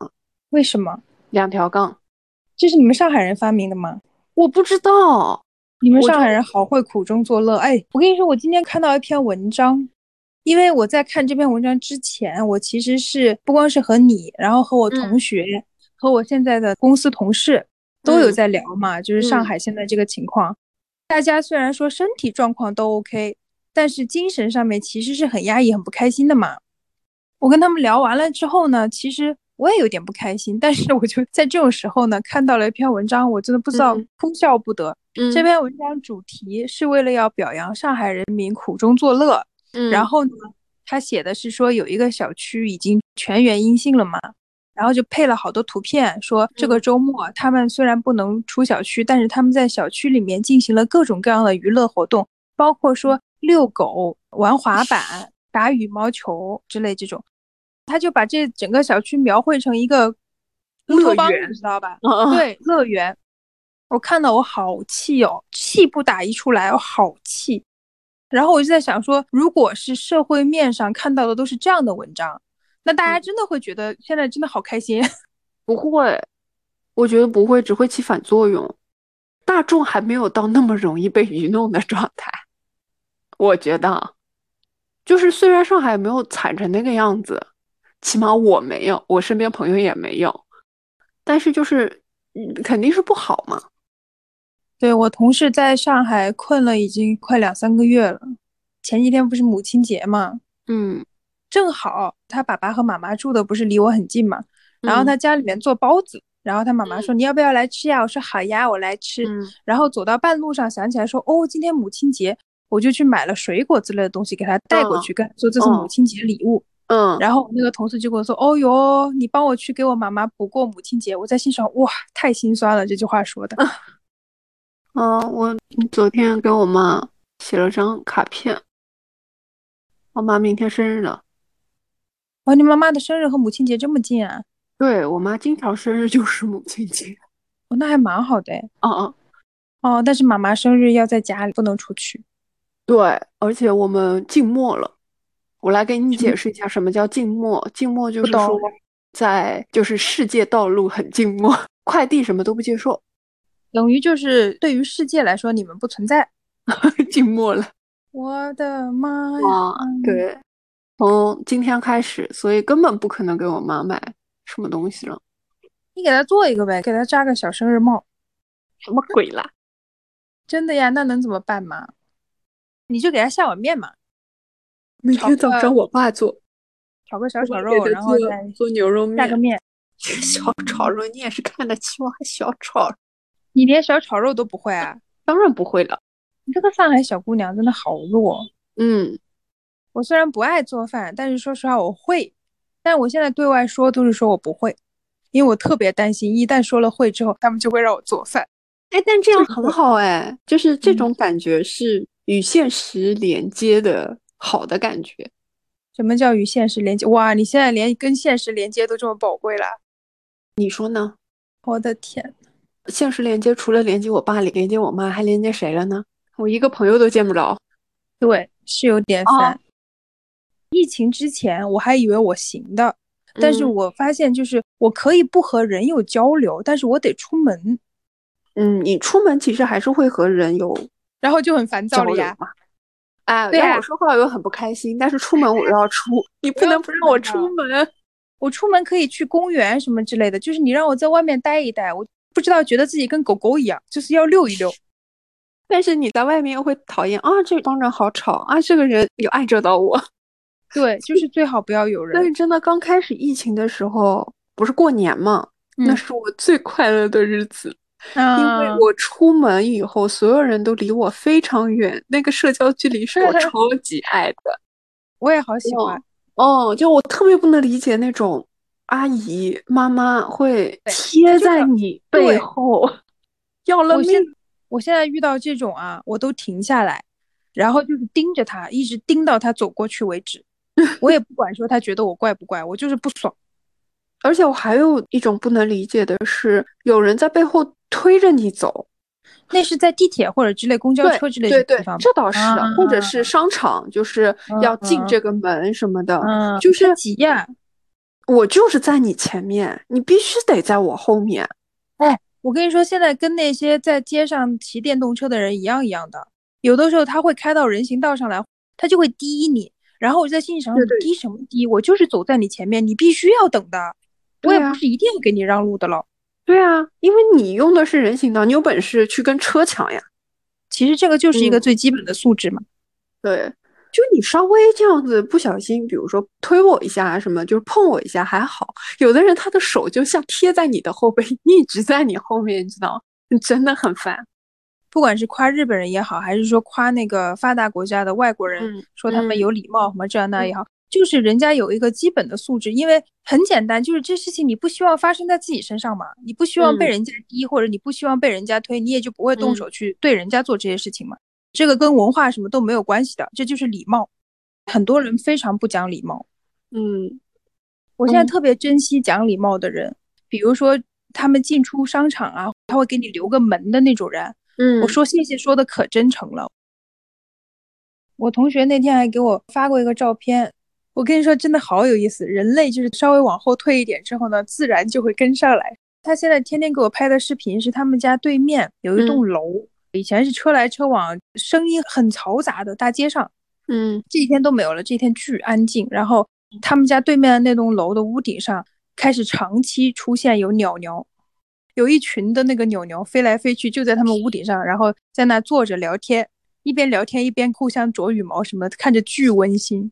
为什么？两条杠，这是你们上海人发明的吗？我不知道，你们上海人好会苦中作乐。哎，我跟你说，我今天看到一篇文章，因为我在看这篇文章之前，我其实是不光是和你，然后和我同学，和我现在的公司同事都有在聊嘛，就是上海现在这个情况。大家虽然说身体状况都 OK，但是精神上面其实是很压抑、很不开心的嘛。我跟他们聊完了之后呢，其实。我也有点不开心，但是我就在这种时候呢，看到了一篇文章，我真的不知道哭笑不得。这篇文章主题是为了要表扬上海人民苦中作乐。嗯然后呢，他写的是说有一个小区已经全员阴性了嘛，然后就配了好多图片，说这个周末他们虽然不能出小区，但是他们在小区里面进行了各种各样的娱乐活动，包括说遛狗、玩滑板、打羽毛球之类这种。他就把这整个小区描绘成一个乌托邦，你，知道吧？对，乐园。我看到我好气哦，气不打一处来，我好气。然后我就在想说，如果是社会面上看到的都是这样的文章，那大家真的会觉得现在真的好开心？不会，我觉得不会，只会起反作用。大众还没有到那么容易被愚弄的状态。我觉得，就是虽然上海没有惨成那个样子。起码我没有，我身边朋友也没有，但是就是，肯定是不好嘛。对我同事在上海困了已经快两三个月了，前几天不是母亲节嘛，嗯，正好他爸爸和妈妈住的不是离我很近嘛，然后他家里面做包子，然后他妈妈说你要不要来吃呀？我说好呀，我来吃。然后走到半路上想起来说哦，今天母亲节，我就去买了水果之类的东西给他带过去，跟说这是母亲节礼物。嗯，然后那个同事就跟我说：“哦哟，你帮我去给我妈妈补过母亲节。”我在心想：“哇，太心酸了。”这句话说的。嗯，我昨天给我妈写了张卡片。我妈明天生日了。哦，你妈妈的生日和母亲节这么近啊？对我妈经常生日就是母亲节。哦，那还蛮好的。哦哦哦，但是妈妈生日要在家里，不能出去。对，而且我们静默了。我来给你解释一下什么叫静默。静默就是说，在就是世界道路很静默，快递什么都不接受，等于就是对于世界来说你们不存在，静默了。我的妈呀！对，从今天开始，所以根本不可能给我妈买什么东西了。你给她做一个呗，给她扎个小生日帽。什么鬼啦？真的呀？那能怎么办嘛？你就给他下碗面嘛。每天早上我爸做，炒个小 炒肉，然后再做牛肉面，下个面。小炒肉你也是看得起我，还小炒？你连小炒肉都不会啊？当然不会了。你这个上海小姑娘真的好弱。嗯，我虽然不爱做饭，但是说实话我会。但我现在对外说都是说我不会，因为我特别担心，一旦说了会之后，他们就会让我做饭。哎，但这样很好哎，就是这种感觉是与现实连接的。好的感觉，什么叫与现实连接？哇，你现在连跟现实连接都这么宝贵了，你说呢？我的天，现实连接除了连接我爸，连接我妈，还连接谁了呢？我一个朋友都见不着。对，是有点烦。疫情之前我还以为我行的，但是我发现就是我可以不和人有交流，但是我得出门。嗯，你出门其实还是会和人有，然后就很烦躁了呀。啊，对我说话又很不开心，但是出门我又要出，你不能不让我出门。我出门可以去公园什么之类的，就是你让我在外面待一待，我不知道觉得自己跟狗狗一样，就是要遛一遛。但是你在外面又会讨厌啊，这帮人好吵啊，这个人有碍着到我。对，就是最好不要有人。但是真的刚开始疫情的时候，不是过年嘛，那是我最快乐的日子。因为我出门以后，所有人都离我非常远，那个社交距离是我 超级爱的。我也好喜欢哦，就我特别不能理解那种阿姨妈妈会贴在你背后要了命。我现在遇到这种啊，我都停下来，然后就是盯着他，一直盯到他走过去为止。我也不管说他觉得我怪不怪，我就是不爽。而且我还有一种不能理解的是，有人在背后。推着你走，那是在地铁或者之类公交车之类的地方，这倒是的，或者是商场，就是要进这个门什么的，就是挤呀。我就是在你前面，你必须得在我后面。哎，我跟你说，现在跟那些在街上骑电动车的人一样一样的，有的时候他会开到人行道上来，他就会滴你，然后我在心里想，滴什么滴？我就是走在你前面，你必须要等的，我也不是一定要给你让路的了。对啊，因为你用的是人行道，你有本事去跟车抢呀。其实这个就是一个最基本的素质嘛。对，就你稍微这样子不小心，比如说推我一下什么，就是碰我一下还好。有的人他的手就像贴在你的后背，一直在你后面，你知道，真的很烦。不管是夸日本人也好，还是说夸那个发达国家的外国人，说他们有礼貌什么这那也好。就是人家有一个基本的素质，因为很简单，就是这事情你不希望发生在自己身上嘛，你不希望被人家逼，或者你不希望被人家推，你也就不会动手去对人家做这些事情嘛。这个跟文化什么都没有关系的，这就是礼貌。很多人非常不讲礼貌，嗯，我现在特别珍惜讲礼貌的人，比如说他们进出商场啊，他会给你留个门的那种人，嗯，我说谢谢说的可真诚了。我同学那天还给我发过一个照片。我跟你说，真的好有意思。人类就是稍微往后退一点之后呢，自然就会跟上来。他现在天天给我拍的视频是他们家对面有一栋楼，以前是车来车往，声音很嘈杂的大街上，嗯，这几天都没有了，这几天巨安静。然后他们家对面的那栋楼的屋顶上开始长期出现有鸟鸟，有一群的那个鸟鸟飞来飞去，就在他们屋顶上，然后在那坐着聊天，一边聊天一边互相啄羽毛什么的，看着巨温馨。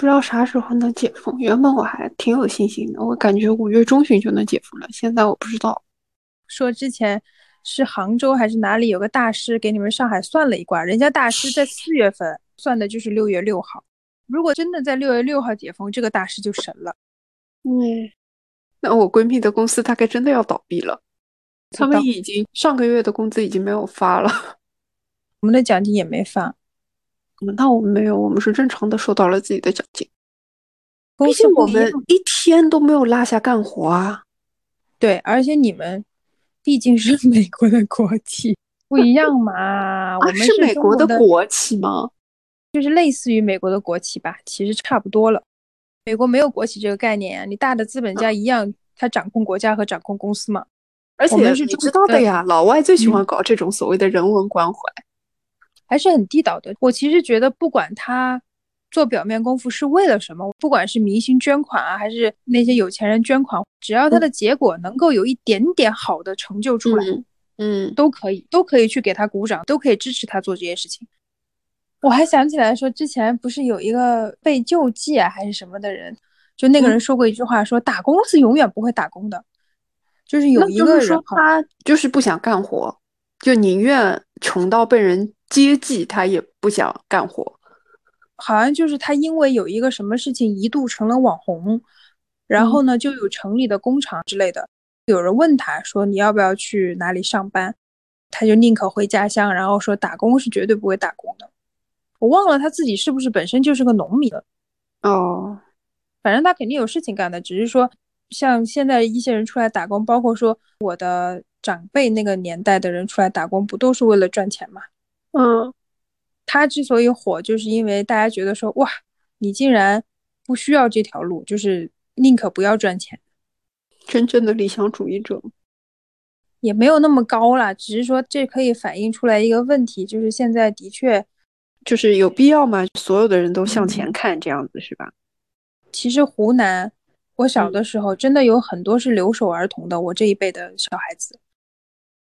不知道啥时候能解封。原本我还挺有信心的，我感觉五月中旬就能解封了。现在我不知道。说之前是杭州还是哪里有个大师给你们上海算了一卦，人家大师在四月份算的就是六月六号。如果真的在六月六号解封，这个大师就神了。嗯，那我闺蜜的公司大概真的要倒闭了。他们已经上个月的工资已经没有发了，我们的奖金也没发。那我们没有，我们是正常的收到了自己的奖金。毕竟我们一天都没有落下干活啊。对，而且你们毕竟是 美国的国企，不一样嘛。我们是美国的国企吗？就是类似于美国的国企吧，其实差不多了。美国没有国企这个概念啊，你大的资本家一样，他掌控国家和掌控公司嘛。而且你知道的呀，老外最喜欢搞这种所谓的人文关怀。还是很地道的。我其实觉得，不管他做表面功夫是为了什么，不管是明星捐款啊，还是那些有钱人捐款，只要他的结果能够有一点点好的成就出来，嗯，都可以，都可以去给他鼓掌，都可以支持他做这些事情。我还想起来说，之前不是有一个被救济啊，还是什么的人，就那个人说过一句话，说打工是永远不会打工的，就是有一个人说他就是不想干活，就宁愿穷到被人。接济他也不想干活，好像就是他因为有一个什么事情一度成了网红，然后呢就有城里的工厂之类的，有人问他说你要不要去哪里上班，他就宁可回家乡，然后说打工是绝对不会打工的。我忘了他自己是不是本身就是个农民了，哦，反正他肯定有事情干的，只是说像现在一些人出来打工，包括说我的长辈那个年代的人出来打工，不都是为了赚钱吗？嗯，他之所以火，就是因为大家觉得说，哇，你竟然不需要这条路，就是宁可不要赚钱。真正的理想主义者也没有那么高啦，只是说这可以反映出来一个问题，就是现在的确就是有必要吗？所有的人都向前看，这样子是吧？其实湖南，我小的时候真的有很多是留守儿童的，我这一辈的小孩子，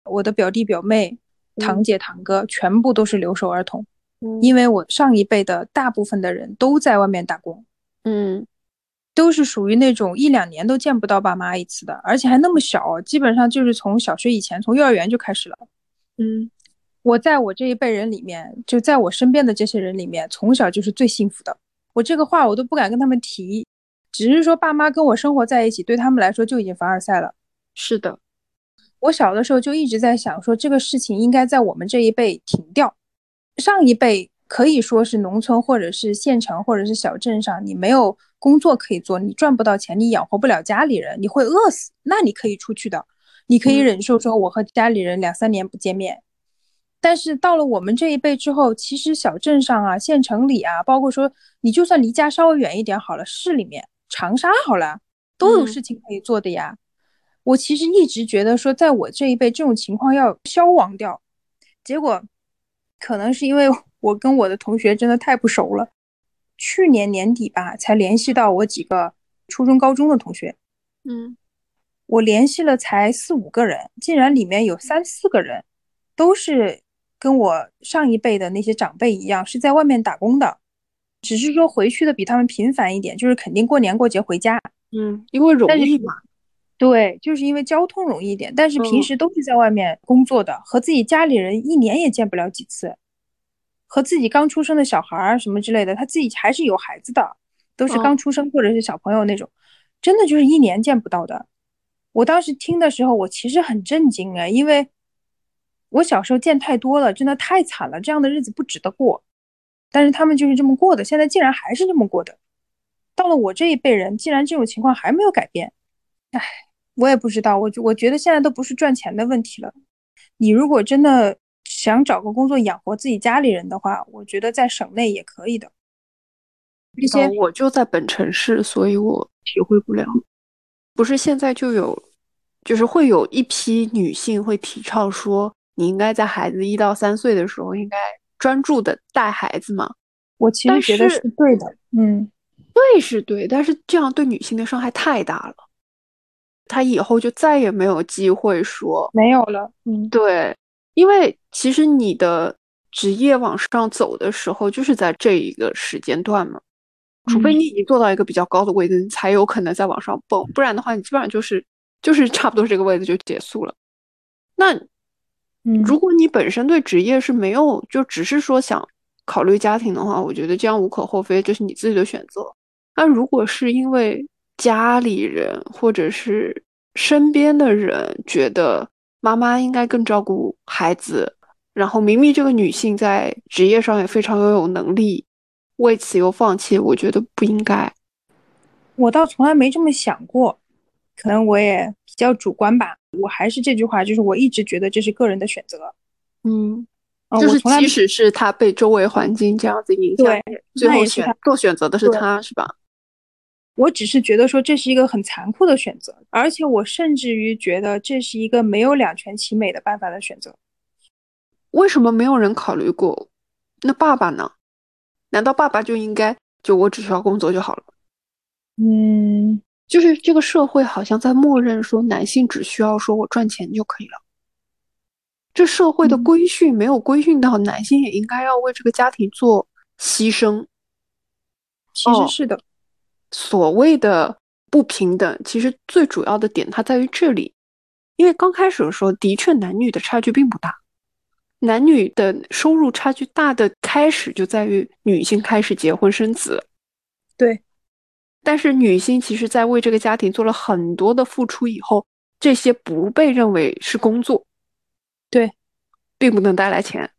我的表弟表妹。堂姐堂哥全部都是留守儿童，因为我上一辈的大部分的人都在外面打工，嗯，都是属于那种一两年都见不到爸妈一次的，而且还那么小，基本上就是从小学以前，从幼儿园就开始了。嗯，我在我这一辈人里面，就在我身边的这些人里面，从小就是最幸福的。我这个话我都不敢跟他们提，只是说爸妈跟我生活在一起，对他们来说就已经凡尔赛了。是的。我小的时候就一直在想，说这个事情应该在我们这一辈停掉。上一辈可以说是农村或者是县城或者是小镇上，你没有工作可以做，你赚不到钱，你养活不了家里人，你会饿死。那你可以出去的，你可以忍受说我和家里人两三年不见面，但是到了我们这一辈之后，其实小镇上啊、县城里啊，包括说你就算离家稍微远一点好了，市里面长沙好了，都有事情可以做的呀。我其实一直觉得说，在我这一辈这种情况要消亡掉，结果可能是因为我跟我的同学真的太不熟了。去年年底吧，才联系到我几个初中、高中的同学。嗯，我联系了才四五个人，竟然里面有三四个人都是跟我上一辈的那些长辈一样，是在外面打工的，只是说回去的比他们频繁一点，就是肯定过年过节回家。嗯，因为容易嘛。对，就是因为交通容易一点，但是平时都是在外面工作的，和自己家里人一年也见不了几次，和自己刚出生的小孩儿什么之类的，他自己还是有孩子的，都是刚出生或者是小朋友那种，真的就是一年见不到的。我当时听的时候，我其实很震惊啊，因为我小时候见太多了，真的太惨了，这样的日子不值得过。但是他们就是这么过的，现在竟然还是这么过的。到了我这一辈人，竟然这种情况还没有改变，唉。我也不知道，我我觉得现在都不是赚钱的问题了。你如果真的想找个工作养活自己家里人的话，我觉得在省内也可以的。这些我就在本城市，所以我体会不了。不是现在就有，就是会有一批女性会提倡说，你应该在孩子一到三岁的时候应该专注的带孩子嘛。我其实觉得是对的，嗯，对是对，但是这样对女性的伤害太大了。他以后就再也没有机会说没有了，嗯，对，因为其实你的职业往上走的时候，就是在这一个时间段嘛，除非你已经做到一个比较高的位置，你才有可能再往上蹦，不然的话，你基本上就是就是 差不多这个位置就结束了。那，如果你本身对职业是没有，就只是说想考虑家庭的话，我觉得这样无可厚非，这是你自己的选择。那如果是因为家里人或者是身边的人觉得妈妈应该更照顾孩子，然后明明这个女性在职业上也非常拥有能力，为此又放弃，我觉得不应该。我倒从来没这么想过，可能我也比较主观吧。我还是这句话，就是我一直觉得这是个人的选择。嗯，就是即使是他被周围环境这样子影响，对，最后选做选择的是他，是吧？我只是觉得说这是一个很残酷的选择，而且我甚至于觉得这是一个没有两全其美的办法的选择。为什么没有人考虑过？那爸爸呢？难道爸爸就应该就我只需要工作就好了？嗯，就是这个社会好像在默认说男性只需要说我赚钱就可以了。这社会的规训没有规训到男性也应该要为这个家庭做牺牲。其实是的。所谓的不平等，其实最主要的点它在于这里，因为刚开始的时候，的确男女的差距并不大，男女的收入差距大的开始就在于女性开始结婚生子，对，但是女性其实在为这个家庭做了很多的付出以后，这些不被认为是工作，对，并不能带来钱。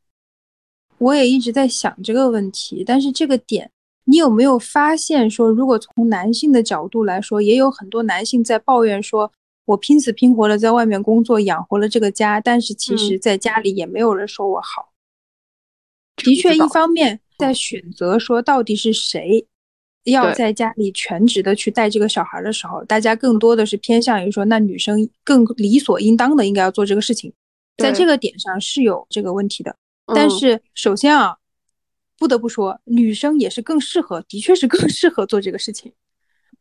我也一直在想这个问题，但是这个点。你有没有发现说，如果从男性的角度来说，也有很多男性在抱怨说，我拼死拼活的在外面工作养活了这个家，但是其实在家里也没有人说我好。的确，一方面在选择说到底是谁要在家里全职的去带这个小孩的时候，大家更多的是偏向于说，那女生更理所应当的应该要做这个事情，在这个点上是有这个问题的。但是首先啊。不得不说，女生也是更适合，的确是更 适合做这个事情。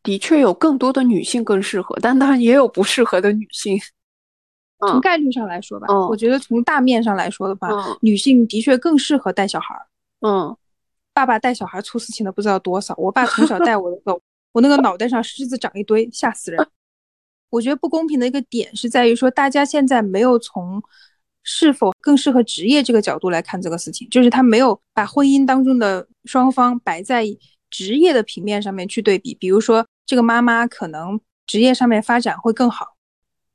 的确有更多的女性更适合，但当然也有不适合的女性。从概率上来说吧，我觉得从大面上来说的话，女性的确更适合带小孩。嗯，爸爸带小孩出事情的不知道多少。我爸从小带我的时候，我那个脑袋上虱子长一堆，吓死人。我觉得不公平的一个点是在于说，大家现在没有从。是否更适合职业这个角度来看这个事情，就是他没有把婚姻当中的双方摆在职业的平面上面去对比。比如说，这个妈妈可能职业上面发展会更好，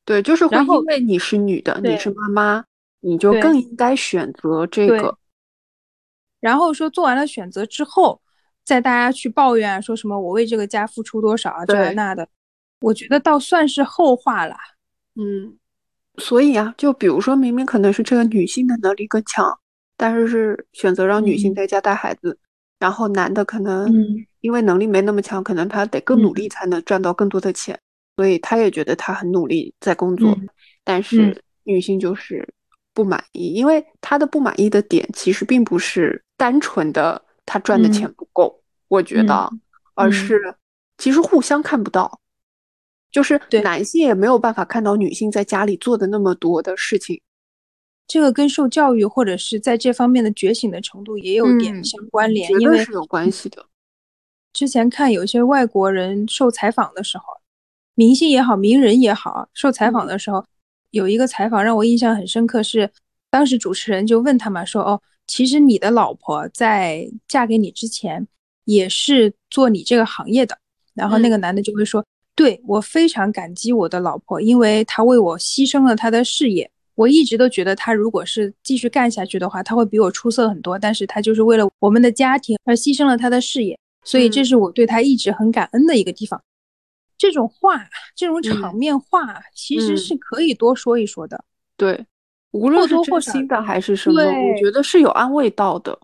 对，就是会因为你是女的，你是妈妈，你就更应该选择这个。然后说做完了选择之后，在大家去抱怨说什么我为这个家付出多少啊这那的，我觉得倒算是后话了。嗯。所以啊，就比如说明明可能是这个女性的能力更强，但是是选择让女性在家带孩子，然后男的可能因为能力没那么强，可能他得更努力才能赚到更多的钱，所以他也觉得他很努力在工作，但是女性就是不满意，因为她的不满意的点其实并不是单纯的她赚的钱不够，我觉得，而是其实互相看不到。就是男性也没有办法看到女性在家里做的那么多的事情，这个跟受教育或者是在这方面的觉醒的程度也有点相关联，因为是有关系的。之前看有些外国人受采访的时候，明星也好，名人也好，受采访的时候，有一个采访让我印象很深刻，是当时主持人就问他嘛，说哦，其实你的老婆在嫁给你之前也是做你这个行业的，然后那个男的就会说。对我非常感激我的老婆，因为她为我牺牲了她的事业。我一直都觉得她如果是继续干下去的话，她会比我出色很多。但是她就是为了我们的家庭而牺牲了她的事业，所以这是我对她一直很感恩的一个地方。这种话，这种场面话，其实是可以多说一说的。对，无论是真心的还是什么，我觉得是有安慰到的。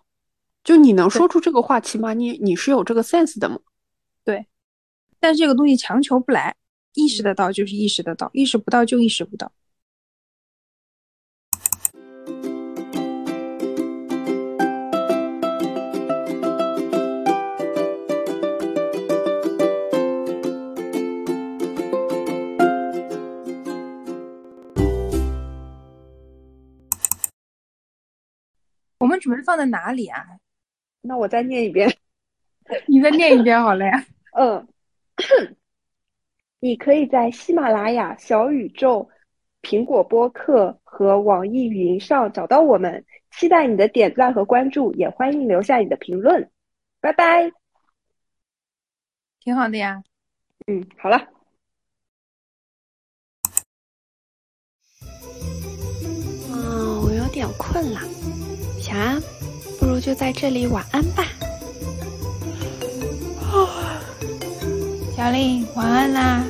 就你能说出这个话，起码你你是有这个 sense 的嘛。对。但这个东西强求不来，意识得到就是意识得到，意识不到就意识不到。我们准备放在哪里啊？那我再念一遍，你再念一遍好了呀。嗯。你可以在喜马拉雅、小宇宙、苹果播客和网易云上找到我们。期待你的点赞和关注，也欢迎留下你的评论。拜拜。挺好的呀。嗯，好了。嗯，我有点困了。小安，不如就在这里晚安吧。小丽，晚安啦。